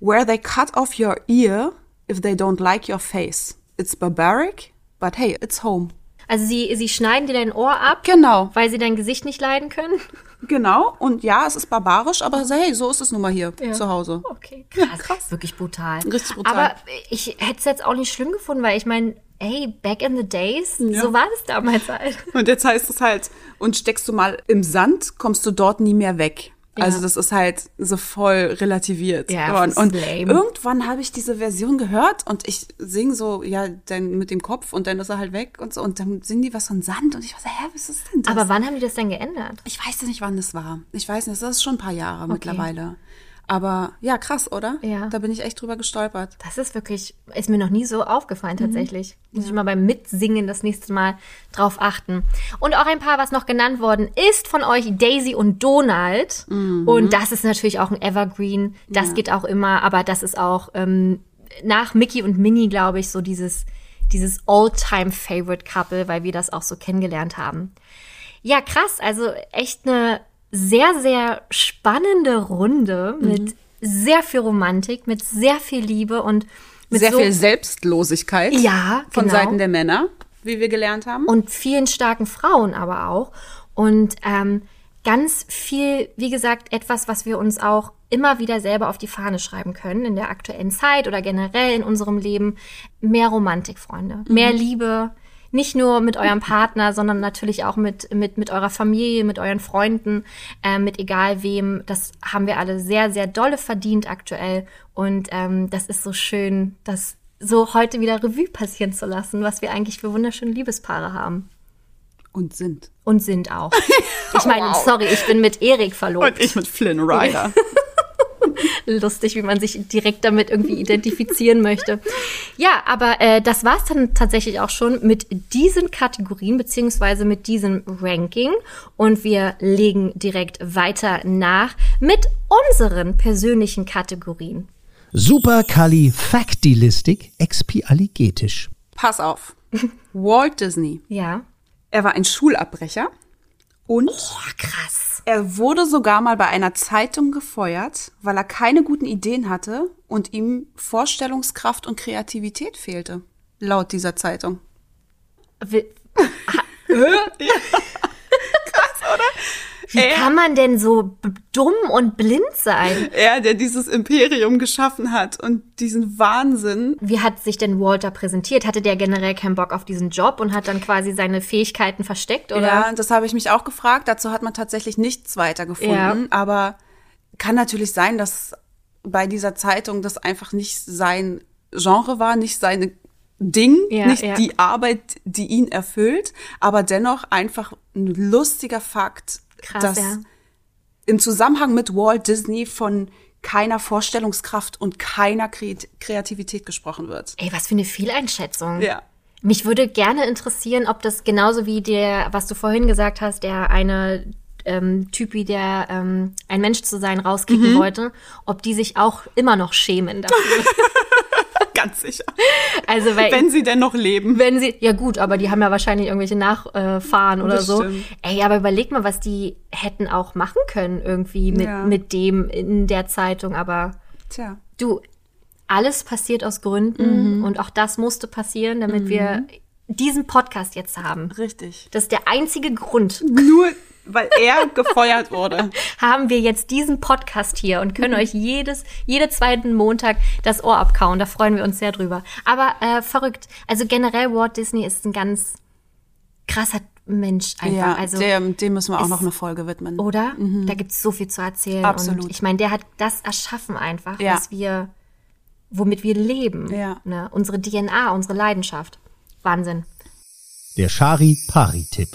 Where they cut off your ear if they don't like your face. It's barbaric, but hey, it's home. Also sie, sie schneiden dir dein Ohr ab, Genau, weil sie dein Gesicht nicht leiden können. Genau. Und ja, es ist barbarisch, aber hey, so ist es nun mal hier zu Hause. Okay, krass. Wirklich brutal. Richtig brutal. Aber ich hätte es jetzt auch nicht schlimm gefunden, weil ich meine, ey, back in the days, so war das damals halt. Und jetzt heißt es halt, und steckst du mal im Sand, kommst du dort nie mehr weg. Also das ist halt so voll relativiert. Ja, worden. und lame. irgendwann habe ich diese Version gehört und ich sing so, ja, dann mit dem Kopf und dann ist er halt weg und so. Und dann singen die was von Sand und ich war so, hä, was ist denn das? Aber wann haben die das denn geändert? ich weiß nicht, wann das war. Ich weiß nicht, das ist schon ein paar Jahre mittlerweile. Aber ja, krass, oder? Ja. Da bin ich echt drüber gestolpert. Das ist wirklich, ist mir noch nie so aufgefallen tatsächlich. Muss ich mal beim Mitsingen das nächste Mal drauf achten. Und auch ein paar, was noch genannt worden ist von euch, Daisy und Donald. Und das ist natürlich auch ein Evergreen. Das geht auch immer, aber das ist auch ähm, nach Mickey und Minnie, glaube ich, so dieses, dieses All-Time-Favorite-Couple, weil wir das auch so kennengelernt haben. Ja, krass. Also echt eine sehr, sehr spannende Runde mit sehr viel Romantik, mit sehr viel Liebe und mit Sehr so viel Selbstlosigkeit Ja, von genau. Seiten der Männer, wie wir gelernt haben. und vielen starken Frauen aber auch. Und ähm, ganz viel, wie gesagt, etwas, was wir uns auch immer wieder selber auf die Fahne schreiben können in der aktuellen Zeit oder generell in unserem Leben. Mehr Romantik, Freunde. Mehr Liebe. Nicht nur mit eurem Partner, sondern natürlich auch mit, mit, mit eurer Familie, mit euren Freunden, äh, mit egal wem. Das haben wir alle sehr, sehr dolle verdient aktuell. Und ähm, das ist so schön, das so heute wieder Revue passieren zu lassen, was wir eigentlich für wunderschöne Liebespaare haben. Und sind. Und sind auch. Ich meine, sorry, ich bin mit Erik verlobt. Und ich mit Flynn Rider. Lustig, wie man sich direkt damit irgendwie identifizieren möchte. Ja, aber äh, das war's dann tatsächlich auch schon mit diesen Kategorien beziehungsweise mit diesem Ranking. Und wir legen direkt weiter nach mit unseren persönlichen Kategorien. Supercalifactilistic expialigetisch. Pass auf. Walt Disney. Ja. Er war ein Schulabbrecher und Boah, krass. Er wurde sogar mal bei einer Zeitung gefeuert, weil er keine guten Ideen hatte und ihm Vorstellungskraft und Kreativität fehlte. Laut dieser Zeitung. Wie, Krass, oder? Wie Er- kann man denn so dumm und blind sein? Er, der dieses Imperium geschaffen hat und diesen Wahnsinn. Wie hat sich denn Walter präsentiert? Hatte der generell keinen Bock auf diesen Job und hat dann quasi seine Fähigkeiten versteckt, oder? Ja, das habe ich mich auch gefragt. Dazu hat man tatsächlich nichts weiter gefunden. Ja. Aber kann natürlich sein, dass bei dieser Zeitung das einfach nicht sein Genre war, nicht seine Ding, Ja, nicht ja. die Arbeit, die ihn erfüllt, aber dennoch einfach ein lustiger Fakt, Krass, dass ja. im Zusammenhang mit Walt Disney von keiner Vorstellungskraft und keiner Kre- Kreativität gesprochen wird. Ey, was für eine Fehleinschätzung. Ja. Mich würde gerne interessieren, ob das genauso wie der, was du vorhin gesagt hast, der eine ähm, Typi, der ähm, ein Mensch zu sein rauskicken wollte, ob die sich auch immer noch schämen dafür. Ganz sicher. Also weil Wenn sie denn noch leben. wenn sie, ja gut, aber die haben ja wahrscheinlich irgendwelche Nachfahren oder Das so. stimmt. Ey, aber überleg mal, was die hätten auch machen können irgendwie mit, Ja. mit dem in der Zeitung. Aber Tja. du, alles passiert aus Gründen Mhm. und auch das musste passieren, damit wir diesen Podcast jetzt haben. Richtig. Das ist der einzige Grund. Nur weil er gefeuert wurde. Haben wir jetzt diesen Podcast hier und können euch jedes, jeden zweiten Montag das Ohr abkauen. Da freuen wir uns sehr drüber. Aber äh, verrückt. Also generell Walt Disney ist ein ganz krasser Mensch einfach. Ja, also dem, dem müssen wir auch noch eine Folge widmen. Oder? Da gibt's so viel zu erzählen. Absolut. Und ich meine, der hat das erschaffen einfach, Ja. was wir, womit wir leben. Ja. Ne? Unsere DNA, unsere Leidenschaft. Wahnsinn. Der Shari-Pari-Tipp.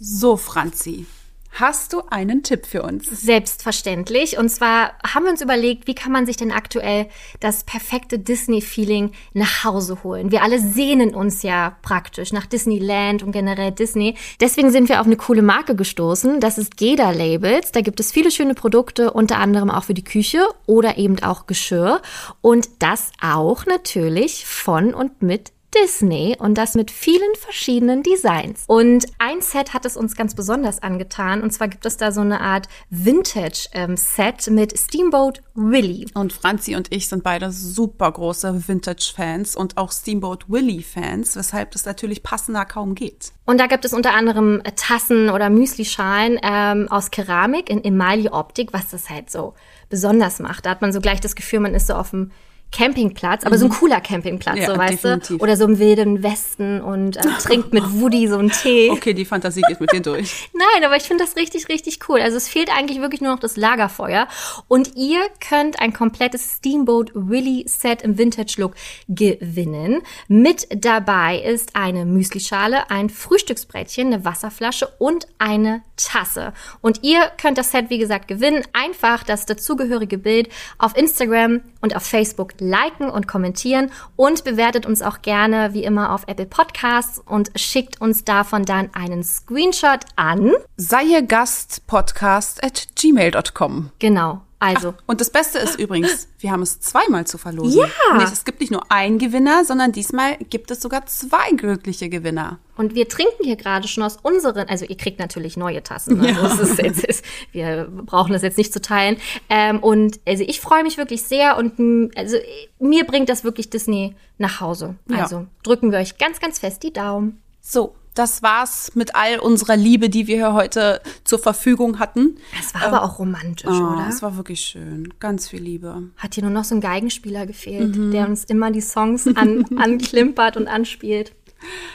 So, Franzi, hast du einen Tipp für uns? Selbstverständlich. Und zwar haben wir uns überlegt, wie kann man sich denn aktuell das perfekte Disney-Feeling nach Hause holen? Wir alle sehnen uns ja praktisch nach Disneyland und generell Disney. Deswegen sind wir auf eine coole Marke gestoßen. Das ist Geda Labels. Da gibt es viele schöne Produkte, unter anderem auch für die Küche oder eben auch Geschirr. Und das auch natürlich von und mit Disney und das mit vielen verschiedenen Designs. Und ein Set hat es uns ganz besonders angetan und zwar gibt es da so eine Art Vintage-Set ähm, mit Steamboat Willie. Und Franzi und ich sind beide super große Vintage-Fans und auch Steamboat Willie-Fans, weshalb das natürlich passender kaum geht. Und da gibt es unter anderem Tassen oder Müslischalen ähm, aus Keramik in Emaille-Optik, was das halt so besonders macht. Da hat man so gleich das Gefühl, man ist so auf dem Campingplatz, aber mhm. so ein mhm. cooler Campingplatz, ja, so weißt definitiv. du? Oder so im wilden Westen und äh, trinkt mit Woody so einen Tee. Okay, die Fantasie geht mit dir durch. Nein, aber ich finde das richtig, richtig cool. Also es fehlt eigentlich wirklich nur noch das Lagerfeuer. Und ihr könnt ein komplettes Steamboat Willy Set im Vintage-Look gewinnen. Mit dabei ist eine Müslischale, ein Frühstücksbrettchen, eine Wasserflasche und eine Tasse. Und ihr könnt das Set, wie gesagt, gewinnen. Einfach das dazugehörige Bild auf Instagram und auf Facebook liken und kommentieren und bewertet uns auch gerne wie immer auf Apple Podcasts und schickt uns davon dann einen Screenshot an sei Gast podcast at gmail.com. Genau. Also. Ach, und das Beste ist übrigens, wir haben es zweimal zu verlosen. Ja. Nicht, es gibt nicht nur einen Gewinner, sondern diesmal gibt es sogar zwei glückliche Gewinner. Und wir trinken hier gerade schon aus unseren, also ihr kriegt natürlich neue Tassen. Ne? Ja. Also ist, es ist, wir brauchen das jetzt nicht zu teilen. Ähm, und also ich freue mich wirklich sehr und also mir bringt das wirklich Disney nach Hause. Also ja. drücken wir euch ganz, ganz fest die Daumen. So, das war's mit all unserer Liebe, die wir hier heute zur Verfügung hatten. Es war ähm, aber auch romantisch, oh, oder? Es war wirklich schön. Ganz viel Liebe. Hat hier nur noch so ein Geigenspieler gefehlt, mhm. der uns immer die Songs an, anklimpert und anspielt.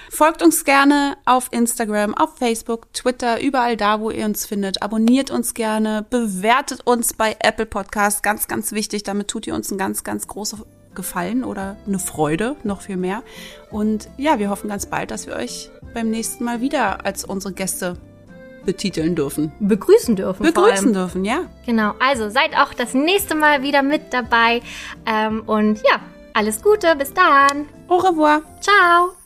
Folgt uns gerne auf Instagram, auf Facebook, Twitter, überall da, wo ihr uns findet. Abonniert uns gerne, bewertet uns bei Apple Podcasts, ganz, ganz wichtig. Damit tut ihr uns einen ganz, ganz großen Gefallen oder eine Freude, noch viel mehr. Und ja, wir hoffen ganz bald, dass wir euch beim nächsten Mal wieder als unsere Gäste betiteln dürfen. Begrüßen dürfen. Begrüßen dürfen, ja. Genau. Also seid auch das nächste Mal wieder mit dabei. Ähm, und ja, alles Gute. Bis dann. Au revoir. Ciao.